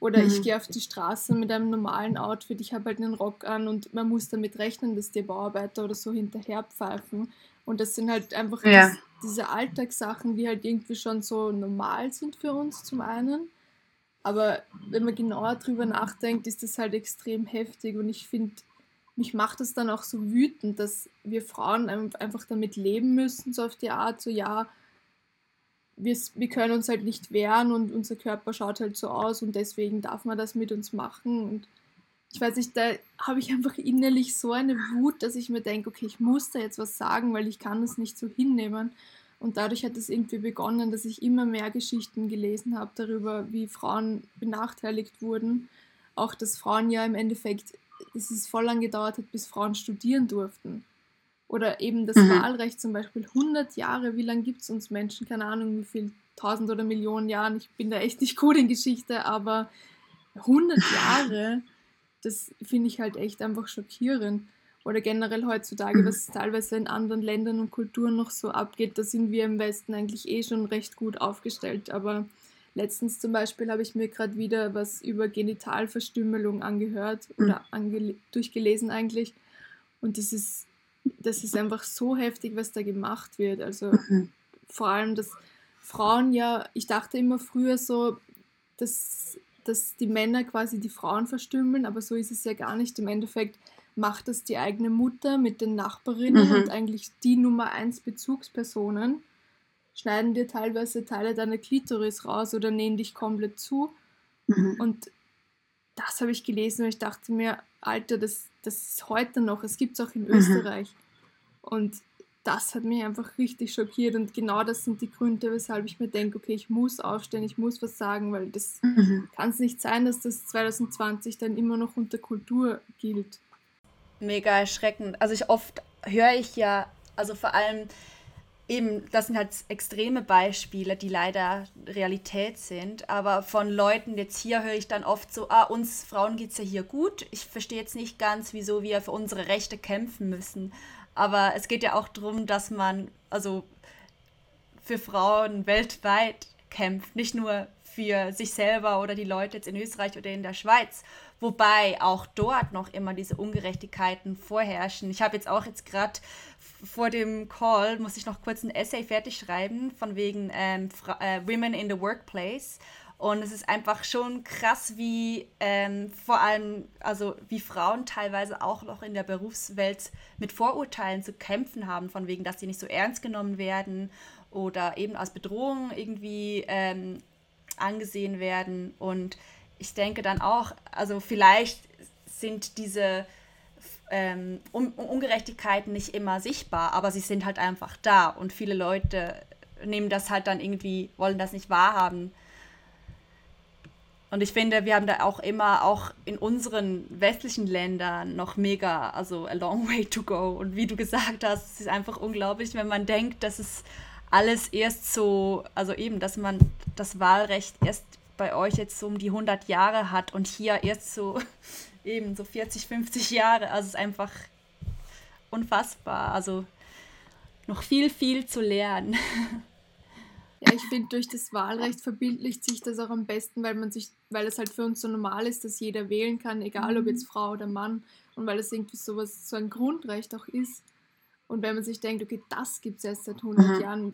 oder mhm. ich gehe auf die Straße mit einem normalen Outfit, ich habe halt einen Rock an und man muss damit rechnen, dass die Bauarbeiter oder so hinterher pfeifen. Und das sind halt einfach ja. das, diese Alltagssachen, die halt irgendwie schon so normal sind für uns zum einen. Aber wenn man genauer drüber nachdenkt, ist das halt extrem heftig und ich finde, mich macht das dann auch so wütend, dass wir Frauen einfach damit leben müssen, so auf die Art, so ja, wir, wir können uns halt nicht wehren und unser Körper schaut halt so aus und deswegen darf man das mit uns machen. Und ich weiß nicht, da habe ich einfach innerlich so eine Wut, dass ich mir denke, okay, ich muss da jetzt was sagen, weil ich kann das nicht so hinnehmen. Und dadurch hat es irgendwie begonnen, dass ich immer mehr Geschichten gelesen habe darüber, wie Frauen benachteiligt wurden. Auch dass Frauen ja im Endeffekt, dass es voll lang gedauert hat, bis Frauen studieren durften. Oder eben das mhm. Wahlrecht zum Beispiel 100 Jahre, wie lange gibt es uns Menschen? Keine Ahnung, wie viel, tausend oder Millionen Jahren. Ich bin da echt nicht gut in Geschichte, aber 100 Jahre, das finde ich halt echt einfach schockierend. Oder generell heutzutage, was teilweise in anderen Ländern und Kulturen noch so abgeht, da sind wir im Westen eigentlich eh schon recht gut aufgestellt. Aber letztens zum Beispiel habe ich mir gerade wieder was über Genitalverstümmelung angehört oder ange durchgelesen eigentlich. Und das ist das ist einfach so heftig, was da gemacht wird. Also mhm. vor allem, dass Frauen ja, ich dachte immer früher so, dass, dass die Männer quasi die Frauen verstümmeln, aber so ist es ja gar nicht. Im Endeffekt macht das die eigene Mutter mit den Nachbarinnen mhm. und eigentlich die Nummer eins Bezugspersonen schneiden dir teilweise Teile deiner Klitoris raus oder nähen dich komplett zu. Mhm. Und das habe ich gelesen und ich dachte mir, Alter, das, das ist heute noch, es gibt es auch in mhm. Österreich. Und das hat mich einfach richtig schockiert und genau das sind die Gründe, weshalb ich mir denke, okay, ich muss aufstehen, ich muss was sagen, weil das mhm. kann es nicht sein, dass das 2020 dann immer noch unter Kultur gilt. Mega erschreckend. Also ich oft höre ich ja, also vor allem eben, das sind halt extreme Beispiele, die leider Realität sind. Aber von Leuten, jetzt hier höre ich dann oft so, ah, uns Frauen geht es ja hier gut. Ich verstehe jetzt nicht ganz, wieso wir für unsere Rechte kämpfen müssen. Aber es geht ja auch darum, dass man also für Frauen weltweit kämpft, nicht nur für sich selber oder die Leute jetzt in Österreich oder in der Schweiz. Wobei auch dort noch immer diese Ungerechtigkeiten vorherrschen. Ich habe jetzt auch jetzt gerade vor dem Call, muss ich noch kurz ein Essay fertig schreiben, von wegen ähm, äh, Women in the Workplace. Und es ist einfach schon krass, wie ähm, vor allem, also wie Frauen teilweise auch noch in der Berufswelt mit Vorurteilen zu kämpfen haben, von wegen, dass sie nicht so ernst genommen werden oder eben als Bedrohung irgendwie ähm, angesehen werden. Und ich denke dann auch, also vielleicht sind diese ähm, Un Ungerechtigkeiten nicht immer sichtbar, aber sie sind halt einfach da und viele Leute nehmen das halt dann irgendwie, wollen das nicht wahrhaben und ich finde, wir haben da auch immer, auch in unseren westlichen Ländern, noch mega, also a long way to go. Und wie du gesagt hast, es ist einfach unglaublich, wenn man denkt, dass es alles erst so, also eben, dass man das Wahlrecht erst bei euch jetzt so um die 100 Jahre hat und hier erst so eben so 40, 50 Jahre. Also es ist einfach unfassbar. Also noch viel, viel zu lernen. Ja, ich finde, durch das Wahlrecht verbildlicht sich das auch am besten, weil man sich, weil es halt für uns so normal ist, dass jeder wählen kann, egal ob jetzt mhm. Frau oder Mann, und weil es irgendwie sowas, so ein Grundrecht auch ist. Und wenn man sich denkt, okay, das gibt es erst seit 100 mhm. Jahren,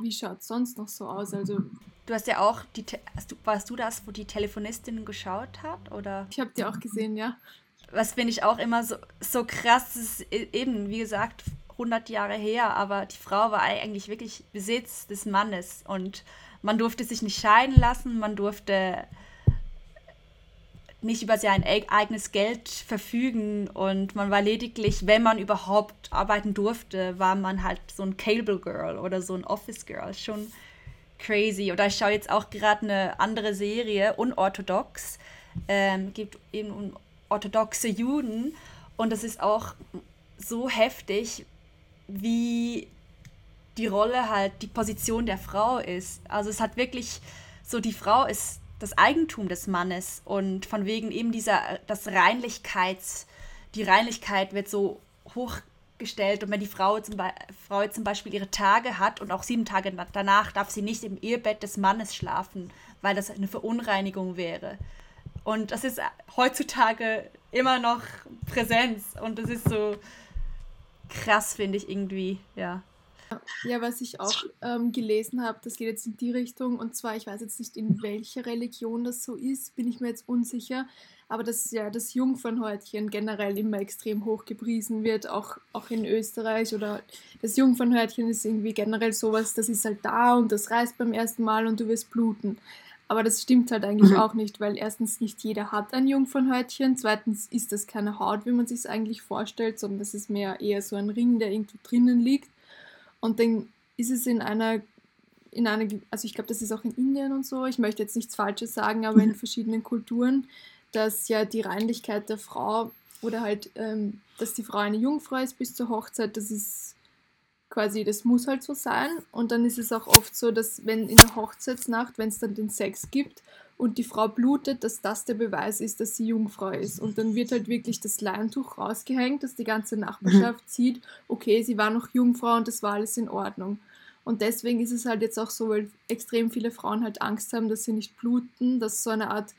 wie schaut es sonst noch so aus? Also Du hast ja auch, die, du, warst du das, wo die Telefonistin geschaut hat? Oder? Ich habe die auch gesehen, ja. Was finde ich auch immer so, so krass, ist e-, eben, wie gesagt, 100 Jahre her, aber die Frau war eigentlich wirklich Besitz des Mannes und man durfte sich nicht scheiden lassen, man durfte nicht über sein eigenes Geld verfügen und man war lediglich, wenn man überhaupt arbeiten durfte, war man halt so ein Cable Girl oder so ein Office Girl. Schon crazy. Oder ich schaue jetzt auch gerade eine andere Serie, Unorthodox. Ähm, gibt eben orthodoxe Juden und das ist auch so heftig, wie die Rolle halt, die Position der Frau ist. Also es hat wirklich so, die Frau ist das Eigentum des Mannes und von wegen eben dieser, das Reinlichkeits, die Reinlichkeit wird so hochgestellt und wenn die Frau zum, Be Frau zum Beispiel ihre Tage hat und auch sieben Tage danach darf sie nicht im Ehebett des Mannes schlafen, weil das eine Verunreinigung wäre. Und das ist heutzutage immer noch Präsenz und das ist so, krass, finde ich irgendwie, ja. Ja, was ich auch ähm, gelesen habe, das geht jetzt in die Richtung, und zwar, ich weiß jetzt nicht, in welcher Religion das so ist, bin ich mir jetzt unsicher, aber dass ja das Jungfernhäutchen generell immer extrem hoch gepriesen wird, auch, auch in Österreich oder das Jungfernhäutchen ist irgendwie generell sowas, das ist halt da und das reißt beim ersten Mal und du wirst bluten. Aber das stimmt halt eigentlich mhm. auch nicht, weil erstens nicht jeder hat ein Jungfernhäutchen, zweitens ist das keine Haut, wie man sich es eigentlich vorstellt, sondern das ist mehr eher so ein Ring, der irgendwo drinnen liegt. Und dann ist es in einer, in einer also ich glaube, das ist auch in Indien und so, ich möchte jetzt nichts Falsches sagen, aber in verschiedenen Kulturen, dass ja die Reinlichkeit der Frau oder halt, ähm, dass die Frau eine Jungfrau ist bis zur Hochzeit, das ist quasi, das muss halt so sein. Und dann ist es auch oft so, dass wenn in der Hochzeitsnacht, wenn es dann den Sex gibt und die Frau blutet, dass das der Beweis ist, dass sie Jungfrau ist. Und dann wird halt wirklich das Leintuch rausgehängt, dass die ganze Nachbarschaft sieht, okay, sie war noch Jungfrau und das war alles in Ordnung. Und deswegen ist es halt jetzt auch so, weil extrem viele Frauen halt Angst haben, dass sie nicht bluten, dass so eine Art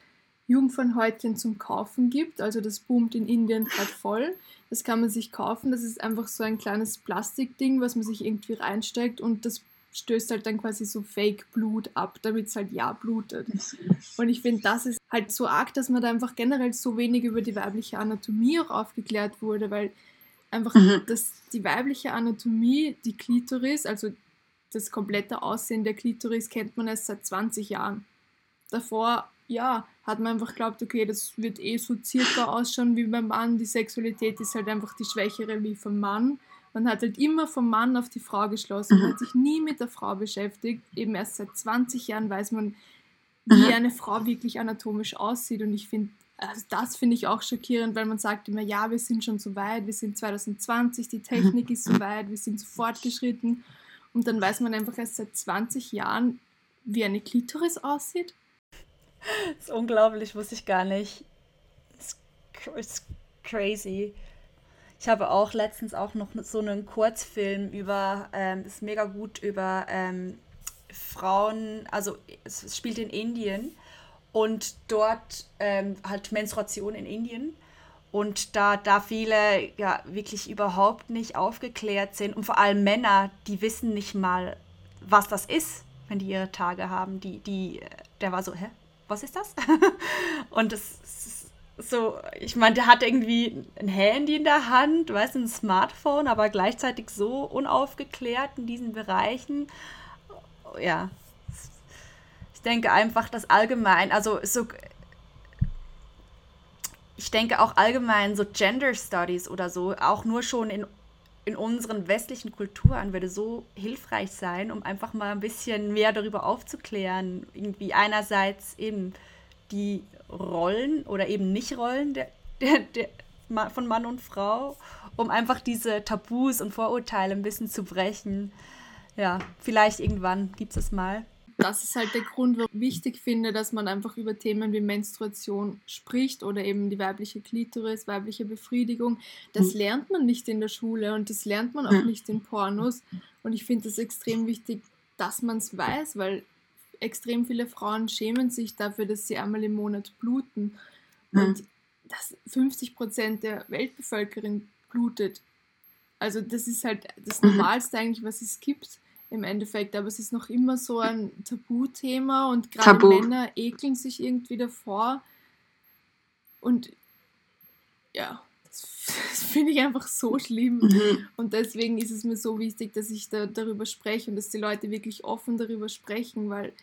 Jungfernhäutchen zum Kaufen gibt. Also das boomt in Indien gerade voll. Das kann man sich kaufen. Das ist einfach so ein kleines Plastikding, was man sich irgendwie reinsteckt und das stößt halt dann quasi so Fake-Blut ab, damit es halt ja blutet. Und ich finde, das ist halt so arg, dass man da einfach generell so wenig über die weibliche Anatomie auch aufgeklärt wurde, weil einfach mhm. das, die weibliche Anatomie, die Klitoris, also das komplette Aussehen der Klitoris kennt man erst seit 20 Jahren. Davor ja, hat man einfach geglaubt, okay, das wird eh so circa ausschauen wie beim Mann. Die Sexualität ist halt einfach die schwächere wie vom Mann. Man hat halt immer vom Mann auf die Frau geschlossen, man hat sich nie mit der Frau beschäftigt. Eben erst seit 20 Jahren weiß man, wie eine Frau wirklich anatomisch aussieht. Und ich finde, also das finde ich auch schockierend, weil man sagt immer, ja, wir sind schon so weit, wir sind 2020, die Technik ist so weit, wir sind so fortgeschritten. Und dann weiß man einfach erst seit 20 Jahren, wie eine Klitoris aussieht. Das ist unglaublich, wusste ich gar nicht. Das ist crazy. Ich habe auch letztens auch noch so einen Kurzfilm über, ähm, ist mega gut über ähm, Frauen, also es spielt in Indien und dort ähm, halt Menstruation in Indien. Und da, da viele ja wirklich überhaupt nicht aufgeklärt sind und vor allem Männer, die wissen nicht mal, was das ist, wenn die ihre Tage haben. Die, die der war so, hä, was ist das? und das ist so, ich meine, der hat irgendwie ein Handy in der Hand, weißt du, ein Smartphone, aber gleichzeitig so unaufgeklärt in diesen Bereichen. Ja, ich denke einfach, dass allgemein, also so, ich denke auch allgemein so Gender Studies oder so, auch nur schon in in unseren westlichen Kulturen würde so hilfreich sein, um einfach mal ein bisschen mehr darüber aufzuklären. Irgendwie einerseits eben die Rollen oder eben Nicht-Rollen der, der, der, von Mann und Frau, um einfach diese Tabus und Vorurteile ein bisschen zu brechen. Ja, vielleicht irgendwann gibt es es mal das ist halt der Grund, warum ich wichtig finde, dass man einfach über Themen wie Menstruation spricht oder eben die weibliche Klitoris, weibliche Befriedigung. Das mhm. lernt man nicht in der Schule und das lernt man auch nicht in Pornos. Und ich finde es extrem wichtig, dass man es weiß, weil extrem viele Frauen schämen sich dafür, dass sie einmal im Monat bluten. Und dass 50 Prozent der Weltbevölkerung blutet. Also das ist halt das mhm. Normalste eigentlich, was es gibt im Endeffekt. Aber es ist noch immer so ein Tabuthema und gerade Tabu. Männer ekeln sich irgendwie davor. Und ja, das, das finde ich einfach so schlimm. Mhm. Und deswegen ist es mir so wichtig, dass ich da darüber spreche und dass die Leute wirklich offen darüber sprechen, weil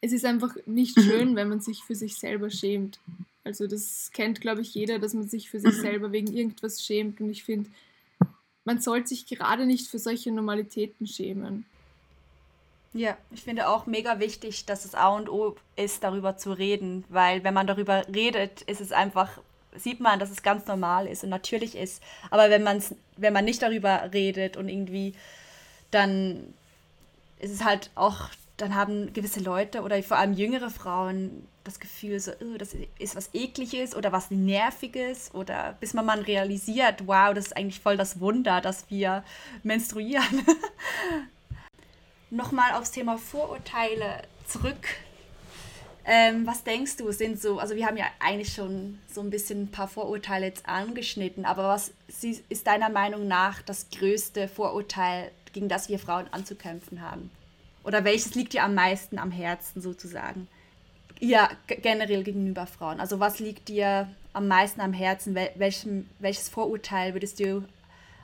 es ist einfach nicht mhm. schön, wenn man sich für sich selber schämt. Also das kennt, glaube ich, jeder, dass man sich für sich mhm. selber wegen irgendwas schämt. Und ich finde, man sollte sich gerade nicht für solche Normalitäten schämen. Ja, ich finde auch mega wichtig, dass es A und O ist, darüber zu reden, weil wenn man darüber redet, ist es einfach, sieht man, dass es ganz normal ist und natürlich ist. Aber wenn, man's, wenn man nicht darüber redet und irgendwie, dann ist es halt auch, dann haben gewisse Leute oder vor allem jüngere Frauen das Gefühl, so, oh, das ist was Ekliges oder was Nerviges oder bis man mal realisiert, wow, das ist eigentlich voll das Wunder, dass wir menstruieren. nochmal aufs Thema Vorurteile zurück. Ähm, was denkst du, sind so, also wir haben ja eigentlich schon so ein bisschen ein paar Vorurteile jetzt angeschnitten, aber was ist deiner Meinung nach das größte Vorurteil, gegen das wir Frauen anzukämpfen haben? Oder welches liegt dir am meisten am Herzen sozusagen? Ja, generell gegenüber Frauen. Also was liegt dir am meisten am Herzen? Wel welchem, welches Vorurteil würdest du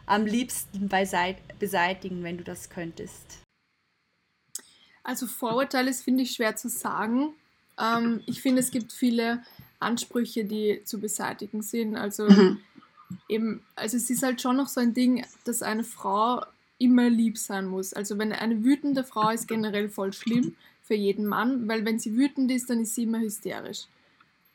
am liebsten beseitigen, wenn du das könntest? Also Vorurteile ist, finde ich, schwer zu sagen. Ähm, ich finde, es gibt viele Ansprüche, die zu beseitigen sind. Also mhm. eben, also es ist halt schon noch so ein Ding, dass eine Frau immer lieb sein muss. Also wenn eine wütende Frau ist generell voll schlimm für jeden Mann, weil wenn sie wütend ist, dann ist sie immer hysterisch.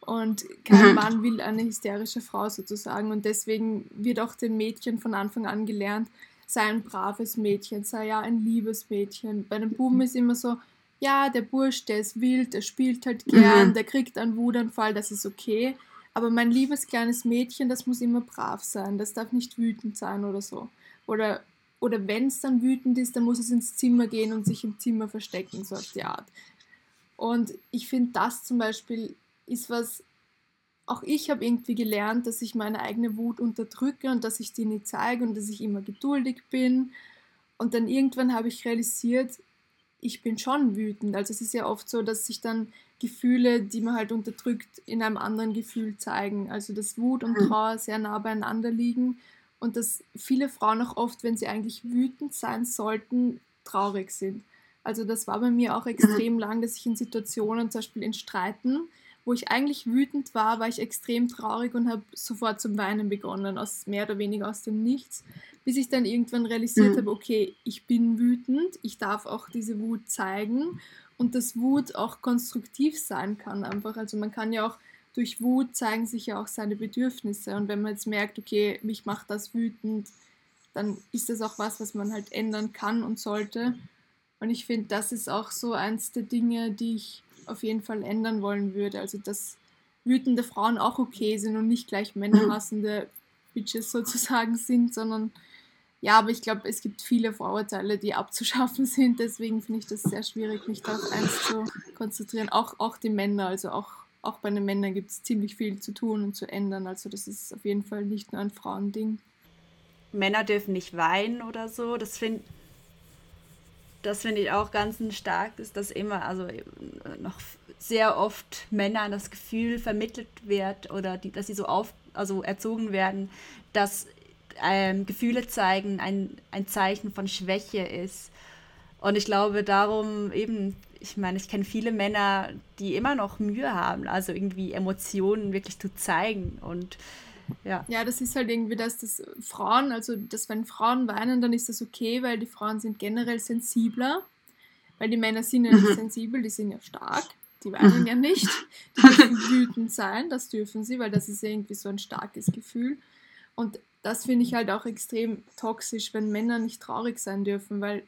Und kein mhm. Mann will eine hysterische Frau sozusagen. Und deswegen wird auch den Mädchen von Anfang an gelernt, sei ein braves Mädchen, sei ja ein liebes Mädchen. Bei einem Buben ist immer so, ja, der Bursch, der ist wild, der spielt halt gern, mhm. der kriegt einen Wutanfall, das ist okay. Aber mein liebes kleines Mädchen, das muss immer brav sein, das darf nicht wütend sein oder so. Oder, oder wenn es dann wütend ist, dann muss es ins Zimmer gehen und sich im Zimmer verstecken, so auf die Art. Und ich finde, das zum Beispiel ist was, auch ich habe irgendwie gelernt, dass ich meine eigene Wut unterdrücke und dass ich die nie zeige und dass ich immer geduldig bin. Und dann irgendwann habe ich realisiert, ich bin schon wütend. Also es ist ja oft so, dass sich dann Gefühle, die man halt unterdrückt, in einem anderen Gefühl zeigen. Also dass Wut und mhm. Trauer sehr nah beieinander liegen und dass viele Frauen auch oft, wenn sie eigentlich wütend sein sollten, traurig sind. Also das war bei mir auch mhm. extrem lang, dass ich in Situationen, zum Beispiel in Streiten, wo ich eigentlich wütend war, war ich extrem traurig und habe sofort zum Weinen begonnen, aus mehr oder weniger aus dem Nichts, bis ich dann irgendwann realisiert mhm. habe, okay, ich bin wütend, ich darf auch diese Wut zeigen und dass Wut auch konstruktiv sein kann einfach. Also man kann ja auch durch Wut zeigen sich ja auch seine Bedürfnisse und wenn man jetzt merkt, okay, mich macht das wütend, dann ist das auch was, was man halt ändern kann und sollte. Und ich finde, das ist auch so eins der Dinge, die ich auf jeden Fall ändern wollen würde. Also dass wütende Frauen auch okay sind und nicht gleich männerhassende Bitches sozusagen sind, sondern ja, aber ich glaube, es gibt viele Vorurteile, die abzuschaffen sind. Deswegen finde ich das sehr schwierig, mich da auf eins zu konzentrieren. Auch, auch die Männer, also auch, auch bei den Männern gibt es ziemlich viel zu tun und zu ändern. Also das ist auf jeden Fall nicht nur ein Frauending. Männer dürfen nicht weinen oder so. Das finde das finde ich auch ganz stark, ist, dass immer, also noch sehr oft Männern das Gefühl vermittelt wird oder die, dass sie so auf, also erzogen werden, dass ähm, Gefühle zeigen ein, ein Zeichen von Schwäche ist. Und ich glaube darum eben, ich meine, ich kenne viele Männer, die immer noch Mühe haben, also irgendwie Emotionen wirklich zu zeigen und ja. Ja, das ist halt irgendwie, dass das Frauen, also dass wenn Frauen weinen, dann ist das okay, weil die Frauen sind generell sensibler, weil die Männer sind ja nicht mhm. sensibel, die sind ja stark, die weinen ja nicht, die dürfen wütend sein, das dürfen sie, weil das ist irgendwie so ein starkes Gefühl und das finde ich halt auch extrem toxisch, wenn Männer nicht traurig sein dürfen, weil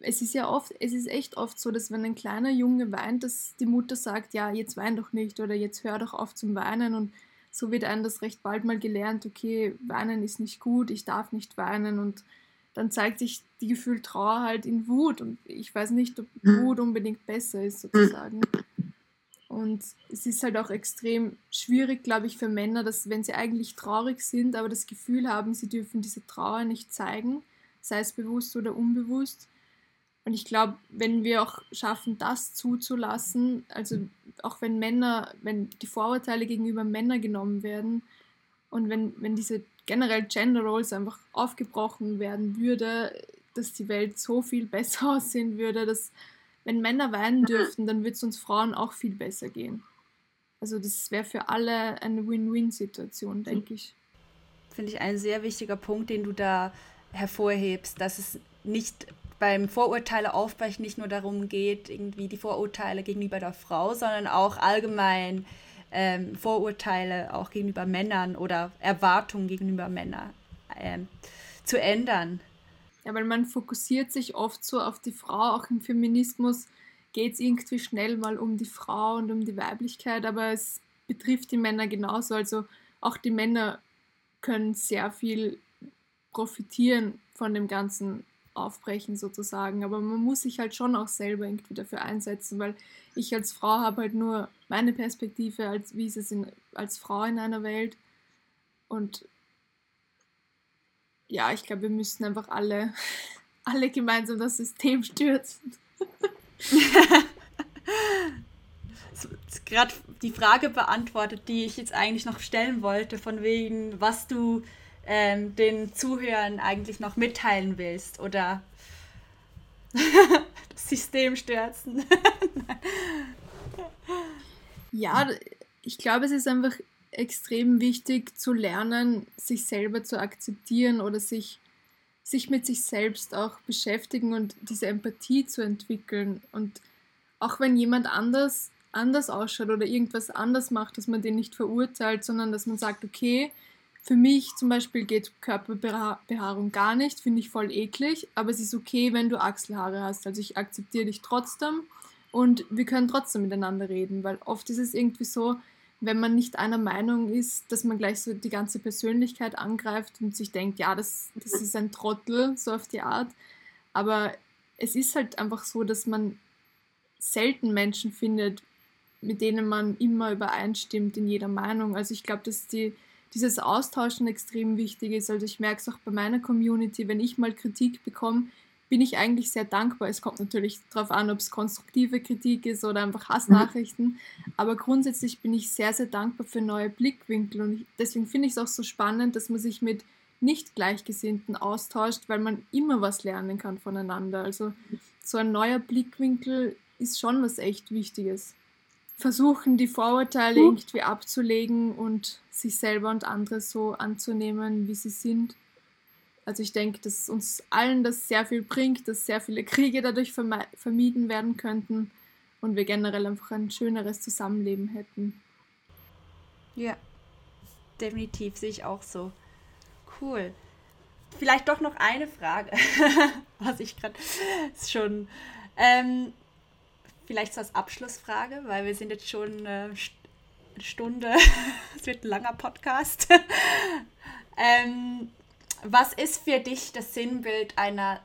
es ist ja oft, es ist echt oft so, dass wenn ein kleiner Junge weint, dass die Mutter sagt, ja, jetzt wein doch nicht oder jetzt hör doch auf zum Weinen und so wird einem das recht bald mal gelernt, okay, weinen ist nicht gut, ich darf nicht weinen und dann zeigt sich die Gefühl Trauer halt in Wut und ich weiß nicht, ob mhm. Wut unbedingt besser ist sozusagen. Und es ist halt auch extrem schwierig, glaube ich, für Männer, dass wenn sie eigentlich traurig sind, aber das Gefühl haben, sie dürfen diese Trauer nicht zeigen, sei es bewusst oder unbewusst, und ich glaube, wenn wir auch schaffen, das zuzulassen, also auch wenn Männer, wenn die Vorurteile gegenüber Männern genommen werden und wenn, wenn diese generell Gender Roles einfach aufgebrochen werden würde, dass die Welt so viel besser aussehen würde, dass wenn Männer weinen dürften, dann würde es uns Frauen auch viel besser gehen. Also das wäre für alle eine Win-Win-Situation, denke ich. Finde ich ein sehr wichtiger Punkt, den du da hervorhebst, dass es nicht beim Vorurteile aufbrechen nicht nur darum geht, irgendwie die Vorurteile gegenüber der Frau, sondern auch allgemein ähm, Vorurteile auch gegenüber Männern oder Erwartungen gegenüber Männern ähm, zu ändern. Ja, weil man fokussiert sich oft so auf die Frau, auch im Feminismus geht es irgendwie schnell mal um die Frau und um die Weiblichkeit, aber es betrifft die Männer genauso. Also auch die Männer können sehr viel profitieren von dem ganzen aufbrechen sozusagen. Aber man muss sich halt schon auch selber irgendwie dafür einsetzen, weil ich als Frau habe halt nur meine Perspektive, als wie ist es in, als Frau in einer Welt. Und ja, ich glaube, wir müssten einfach alle, alle gemeinsam das System stürzen. gerade die Frage beantwortet, die ich jetzt eigentlich noch stellen wollte, von wegen, was du ähm, den Zuhörern eigentlich noch mitteilen willst oder das System stürzen. ja, ich glaube, es ist einfach extrem wichtig zu lernen, sich selber zu akzeptieren oder sich, sich mit sich selbst auch beschäftigen und diese Empathie zu entwickeln. Und auch wenn jemand anders anders ausschaut oder irgendwas anders macht, dass man den nicht verurteilt, sondern dass man sagt, okay, für mich zum Beispiel geht Körperbehaarung gar nicht, finde ich voll eklig, aber es ist okay, wenn du Achselhaare hast. Also ich akzeptiere dich trotzdem und wir können trotzdem miteinander reden, weil oft ist es irgendwie so, wenn man nicht einer Meinung ist, dass man gleich so die ganze Persönlichkeit angreift und sich denkt, ja, das, das ist ein Trottel, so auf die Art. Aber es ist halt einfach so, dass man selten Menschen findet, mit denen man immer übereinstimmt in jeder Meinung. Also ich glaube, dass die dieses Austauschen extrem wichtig ist. Also ich merke es auch bei meiner Community, wenn ich mal Kritik bekomme, bin ich eigentlich sehr dankbar. Es kommt natürlich darauf an, ob es konstruktive Kritik ist oder einfach Hassnachrichten. Aber grundsätzlich bin ich sehr, sehr dankbar für neue Blickwinkel. Und deswegen finde ich es auch so spannend, dass man sich mit nicht Gleichgesinnten austauscht, weil man immer was lernen kann voneinander. Also so ein neuer Blickwinkel ist schon was echt Wichtiges versuchen, die Vorurteile mhm. irgendwie abzulegen und sich selber und andere so anzunehmen, wie sie sind. Also ich denke, dass uns allen das sehr viel bringt, dass sehr viele Kriege dadurch vermieden werden könnten und wir generell einfach ein schöneres Zusammenleben hätten. Ja, definitiv sehe ich auch so. Cool. Vielleicht doch noch eine Frage, was ich gerade schon. Ähm, vielleicht so als Abschlussfrage, weil wir sind jetzt schon äh, eine Stunde, es wird ein langer Podcast. ähm, was ist für dich das Sinnbild einer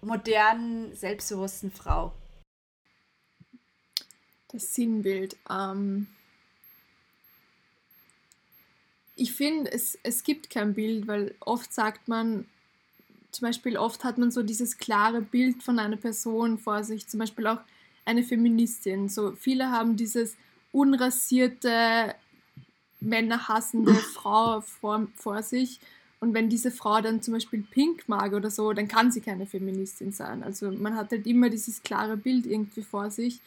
modernen, selbstbewussten Frau? Das Sinnbild. Ähm ich finde, es, es gibt kein Bild, weil oft sagt man, zum Beispiel oft hat man so dieses klare Bild von einer Person vor sich, zum Beispiel auch eine Feministin. So viele haben dieses unrasierte, männerhassende Frau vor, vor sich. Und wenn diese Frau dann zum Beispiel Pink mag oder so, dann kann sie keine Feministin sein. Also man hat halt immer dieses klare Bild irgendwie vor sich.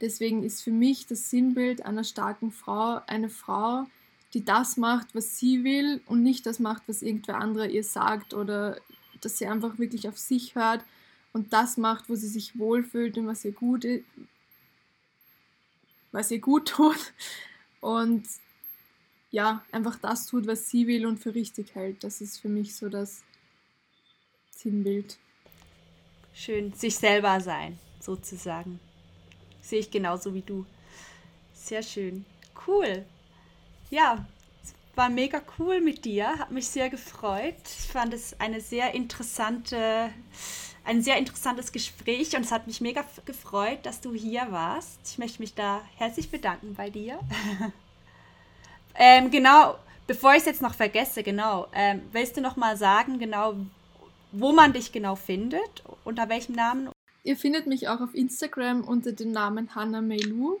Deswegen ist für mich das Sinnbild einer starken Frau eine Frau, die das macht, was sie will und nicht das macht, was irgendwer andere ihr sagt oder dass sie einfach wirklich auf sich hört und das macht, wo sie sich wohlfühlt und was ihr gut was ihr gut tut und ja, einfach das tut, was sie will und für richtig hält. Das ist für mich so das Sinnbild. Schön, sich selber sein, sozusagen. Sehe ich genauso wie du. Sehr schön. Cool. Ja, war mega cool mit dir, hat mich sehr gefreut. Ich fand es eine sehr interessante, ein sehr interessantes Gespräch und es hat mich mega gefreut, dass du hier warst. Ich möchte mich da herzlich bedanken bei dir. ähm, genau, bevor ich es jetzt noch vergesse, genau, ähm, willst du noch mal sagen, genau, wo man dich genau findet, unter welchem Namen? Ihr findet mich auch auf Instagram unter dem Namen Hannah Meilu.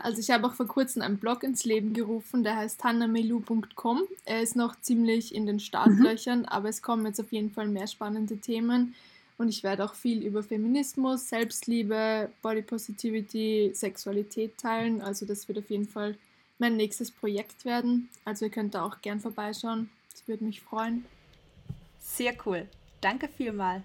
Also ich habe auch vor kurzem einen Blog ins Leben gerufen, der heißt hannamelu.com. Er ist noch ziemlich in den Startlöchern, mhm. aber es kommen jetzt auf jeden Fall mehr spannende Themen. Und ich werde auch viel über Feminismus, Selbstliebe, Body Positivity, Sexualität teilen. Also das wird auf jeden Fall mein nächstes Projekt werden. Also ihr könnt da auch gern vorbeischauen. Das würde mich freuen. Sehr cool. Danke vielmals.